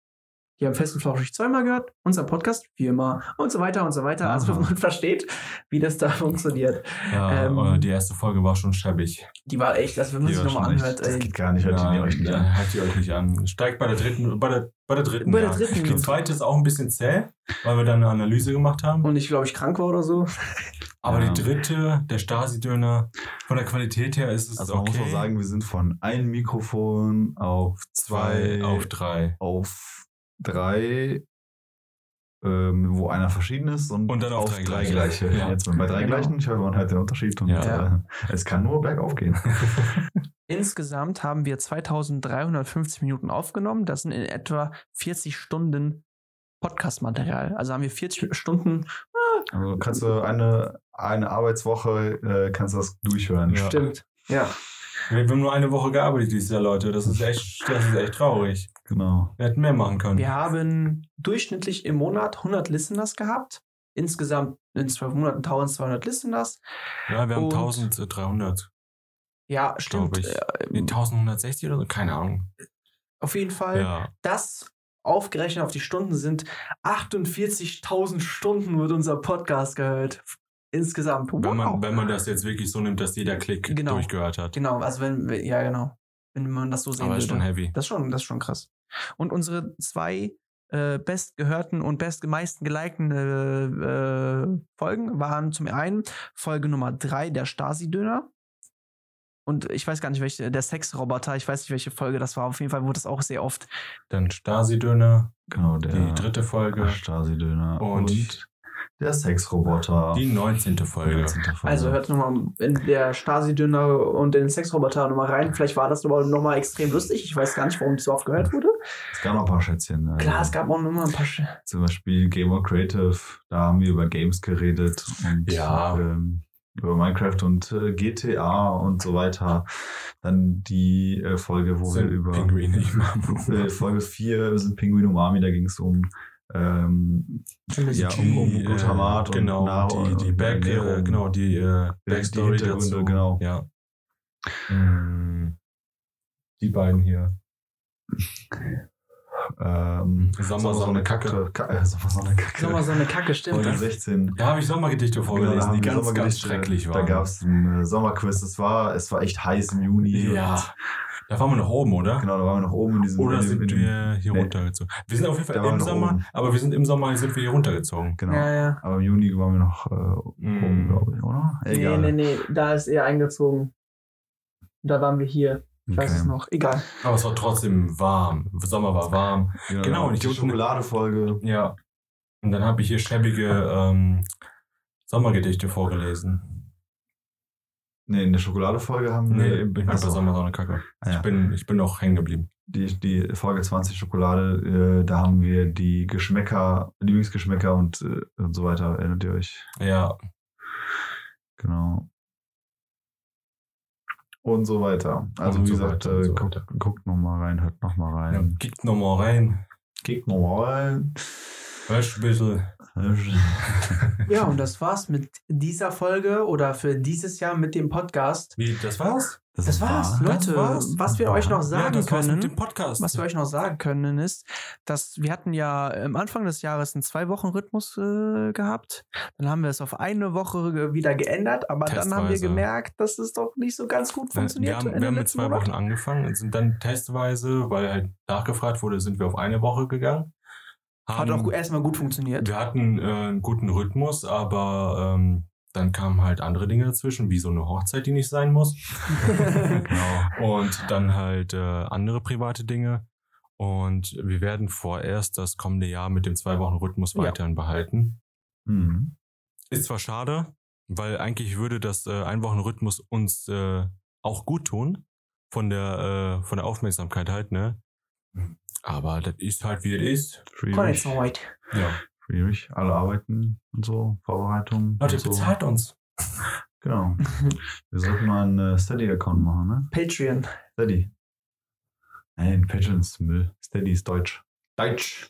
Die haben Fest und Flauschig zweimal gehört, unser Podcast viermal und so weiter und so weiter. Also Aha. man versteht, wie das da funktioniert. Ja, Ähm, äh, die erste Folge war schon schäbig. Die war echt, das wenn man Die sich nochmal echt- anhört. Das geht gar nicht. Hört ihr euch nicht ja, an. Hört ihr euch nicht an. Steigt bei der dritten, bei der, bei der dritten. Bei der ja. dritten. Die zweite ist auch ein bisschen zäh, weil wir dann eine Analyse gemacht haben. und ich glaube, ich krank war oder so. Aber Ja. die dritte, der Stasi-Döner, von der Qualität her ist es Also man okay. muss auch sagen, wir sind von einem Mikrofon auf zwei, zwei auf drei. auf drei, ähm, wo einer verschieden ist und, Und dann auf drei drei gleiche. gleiche. Ja. Jetzt bei drei Genau. gleichen, ich hoffe, man hört den Unterschied und Ja. äh, es kann nur bergauf gehen. Insgesamt haben wir 2350 Minuten aufgenommen. Das sind in etwa 40 Stunden Podcast-Material. Also haben wir 40 Stunden. Also kannst du eine, eine Arbeitswoche, äh, kannst du das durchhören. Ja. Stimmt. Ja. Wir haben nur eine Woche gearbeitet dieses Jahr, Leute. Das ist echt, das ist echt traurig. Genau. Wir hätten mehr machen können. Wir haben durchschnittlich im Monat 100 Listeners gehabt. Insgesamt in 12 Monaten 1200 Listeners. Ja, wir haben Und- 1300, Ja, stimmt. glaube ich. Nee, 1160 oder so? Keine Ahnung. Auf jeden Fall. Ja. Das aufgerechnet auf die Stunden sind 48.000 Stunden wird unser Podcast gehört. Insgesamt. Wenn man, Wow. wenn man das jetzt wirklich so nimmt, dass jeder Klick Genau. durchgehört hat. Genau, also wenn, wir- ja genau. Wenn man das so sehen Aber ist würde. schon heavy. Das ist schon, das ist schon krass. Und unsere zwei äh, bestgehörten und bestmeisten gelikten äh, äh, Folgen waren zum einen Folge Nummer drei der Stasi-Döner. Und ich weiß gar nicht, welche, der Sexroboter, ich weiß nicht, welche Folge das war. Auf jeden Fall wurde das auch sehr oft. Dann Stasi-Döner, Genau, der die dritte Folge, Stasi-Döner Und- und, der Sexroboter. die 19. Folge. 19. Folge. Also hört nochmal in der Stasi-Döner und den Sexroboter nochmal rein. Vielleicht war das aber nochmal extrem lustig. Ich weiß gar nicht, warum das so oft gehört wurde. es gab noch ein paar Schätzchen. Also Klar, es gab auch nochmal ein paar. Sch Zum Beispiel Gamer Creative, da haben wir über Games geredet und Ja. ähm, über Minecraft und äh, GTA und so weiter. Dann die äh, Folge, wo Sind wir über Pinguine äh, Folge 4 sind Pinguin Umami, da ging es um ähm, ja, um, um Die, Glutamat äh, genau, und Nahrung die, die Back, äh, genau, die äh, die Backstory Hintergründe, dazu. genau. Ja. Mm, Die beiden hier. Ähm, Sommer, Sonne, Kacke. Ka äh, Sommer, Sonne, Kacke. Nochmal so eine Kacke, stimmt. Folge ne? 16. Da habe ich Sommergedichte Genau, da vorgelesen, haben die ganz, ganz schrecklich Da waren. gab es ein äh, Sommerquiz. Es war, es war echt heiß im Juni. Ja. Da waren wir noch oben, oder? genau, da waren wir noch oben in diesem. Oder sind in wir hier nee. runtergezogen? Wir sind auf jeden Fall im Sommer, oben. aber wir sind im Sommer sind wir hier runtergezogen. Genau. Ja, ja. Aber im Juni waren wir noch äh, oben, Mm. glaube ich, oder? Nee, nee, nee, da ist er eingezogen. Da waren wir hier. Ich weiß Okay. es noch. Egal. Aber es war trotzdem warm. Sommer war warm. Genau, und die hier unten- Schokoladefolge. Ja. Und dann habe ich hier schäbige ähm, Sommergedichte vorgelesen. Nee, in der Schokoladefolge haben Nee, wir. ich bin bei Achso. Sommer, Sonne, Kacke. Ah, ja. Ich, bin, ich bin noch hängen geblieben. die, die Folge 20 Schokolade, äh, da haben wir die Geschmäcker, Lieblingsgeschmäcker und, äh, und so weiter. Erinnert ihr euch? Ja, Genau. Und so weiter. Also Und wie so gesagt, äh, so guckt, weiter. guckt noch mal rein, hört noch mal ja. rein. Kickt nochmal rein. Kickt noch mal rein. Hörst ein bisschen. Ja, und das war's mit dieser Folge oder für dieses Jahr mit dem Podcast. Wie, das war's? Das war's, war- Leute. das war's. Was wir euch noch sagen ja, das können. mit dem Podcast. Was wir euch noch sagen können, ist, dass wir hatten ja am Anfang des Jahres einen Zwei-Wochen-Rhythmus äh, gehabt. Dann haben wir es auf eine Woche wieder geändert, aber dann haben wir Testweise. gemerkt, dass es doch nicht so ganz gut funktioniert. wir haben, wir haben mit zwei Monat. Wochen angefangen und sind dann testweise, weil halt nachgefragt wurde, sind wir auf eine Woche gegangen. Hat Haben- auch erstmal gut funktioniert. Wir hatten äh, einen guten Rhythmus, aber ähm, dann kamen halt andere Dinge dazwischen, wie so eine Hochzeit, die nicht sein muss. Genau. Und dann halt äh, andere private Dinge. Und wir werden vorerst das kommende Jahr mit dem Zwei-Wochen-Rhythmus Ja. weiterhin behalten. Mhm. Ist zwar schade, weil eigentlich würde das äh, Ein-Wochen-Rhythmus uns äh, auch gut tun. Von der, äh, von der Aufmerksamkeit halt, ne? Aber das ist halt, wie es ist. Schwierig. Ja. Schwierig. Alle arbeiten und so, Vorbereitung. Leute, und so. bezahlt uns. Genau. Wir sollten mal einen äh, Steady-Account machen, ne? Patreon. Steady. Nein, Patreon ist Müll. Steady ist Deutsch. Deutsch.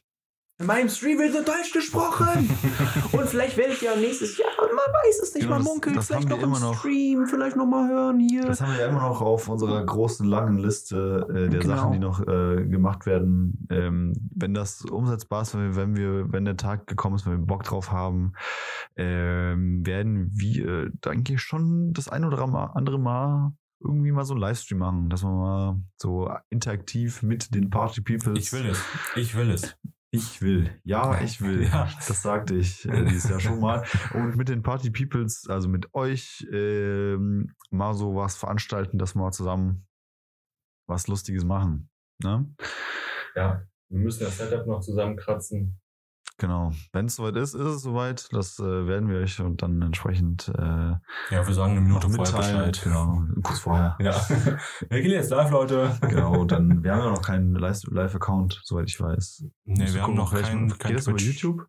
In meinem Stream wird nur Deutsch gesprochen. Und vielleicht werdet ihr nächstes Jahr, man weiß es nicht, Genau, man das- munkelt, das vielleicht noch im noch. Stream, vielleicht noch mal hören hier. Das haben wir ja immer noch auf unserer großen, langen Liste äh, der Genau. Sachen, die noch äh, gemacht werden. Ähm, wenn das umsetzbar ist, wenn wir, wenn wir, wenn der Tag gekommen ist, wenn wir Bock drauf haben, ähm, werden wir, denke ich, schon das ein oder andere Mal irgendwie mal so einen Livestream machen, dass wir mal so interaktiv mit den Party Peoples. Ich will es. Ich will es. Ich will. Ja, ich will. Ja. Das sagte ich äh, dieses Jahr schon mal. Und mit den Party Peoples, also mit euch, ähm, mal so was veranstalten, dass wir mal zusammen was Lustiges machen. Ne? Ja. Wir müssen das Setup noch zusammenkratzen. Genau. Wenn es soweit ist, ist es soweit. Das äh, werden wir euch und dann entsprechend äh, Ja, wir sagen eine Minute vorher. Bescheid. Genau. Kurz vorher. Ja. Wir gehen jetzt live, Leute. Genau. Dann, wir haben ja noch keinen Live- Live-Account, soweit ich weiß. Nee, wir haben noch keinen kein Geht das über. YouTube?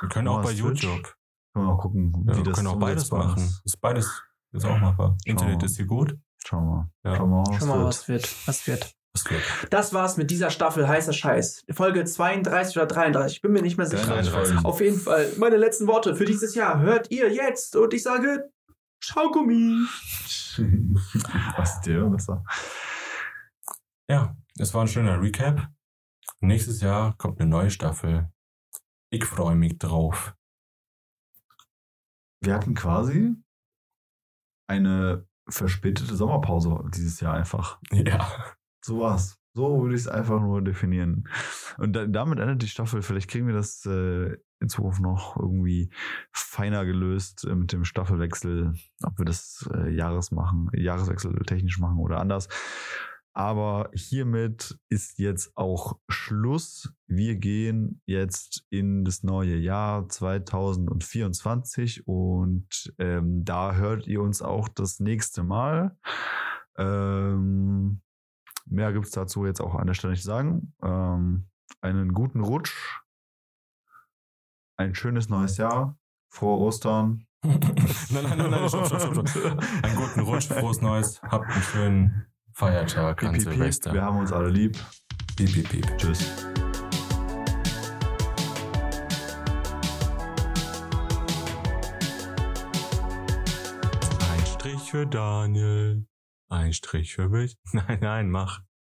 Wir können auch bei Twitch? YouTube. Können wir mal gucken, Ja, wie wir das können auch beides machen. ist. Beides ist auch machbar. Internet ist hier gut. Schauen wir mal. Ja. Schauen wir mal, was Schau mal, wird. was wird. Was wird. Das war's mit dieser Staffel heißer Scheiß. Folge 32 oder 33. Ich bin mir nicht mehr sicher. 33 33. Folgen. Auf jeden Fall, meine letzten Worte für dieses Jahr hört ihr jetzt. Und ich sage, Schaugummi. Was ist dir besser? Ja, es war ein schöner Recap. Nächstes Jahr kommt eine neue Staffel. Ich freue mich drauf. Wir hatten quasi eine verspätete Sommerpause dieses Jahr einfach. Ja. So war's. So würde ich es einfach nur definieren. Und da, damit endet die Staffel. Vielleicht kriegen wir das äh, in Zukunft noch irgendwie feiner gelöst äh, mit dem Staffelwechsel, ob wir das äh, Jahres machen, Jahreswechsel technisch machen oder anders. Aber hiermit ist jetzt auch Schluss. Wir gehen jetzt in das neue Jahr 2024 und ähm, da hört ihr uns auch das nächste Mal. Ähm, mehr gibt es dazu jetzt auch an der Stelle nicht zu sagen. Ähm, einen guten Rutsch, ein schönes neues Jahr, frohe Ostern. nein, nein, nein, nein, stopp, stopp, stopp, stopp. Einen guten Rutsch, frohes Neues, habt einen schönen Feiertag an Piep, piep. Silvester. Wir haben uns alle lieb. Piep, piep, piep. Tschüss. Ein Strich für Daniel, ein Strich für mich. Nein, nein, mach.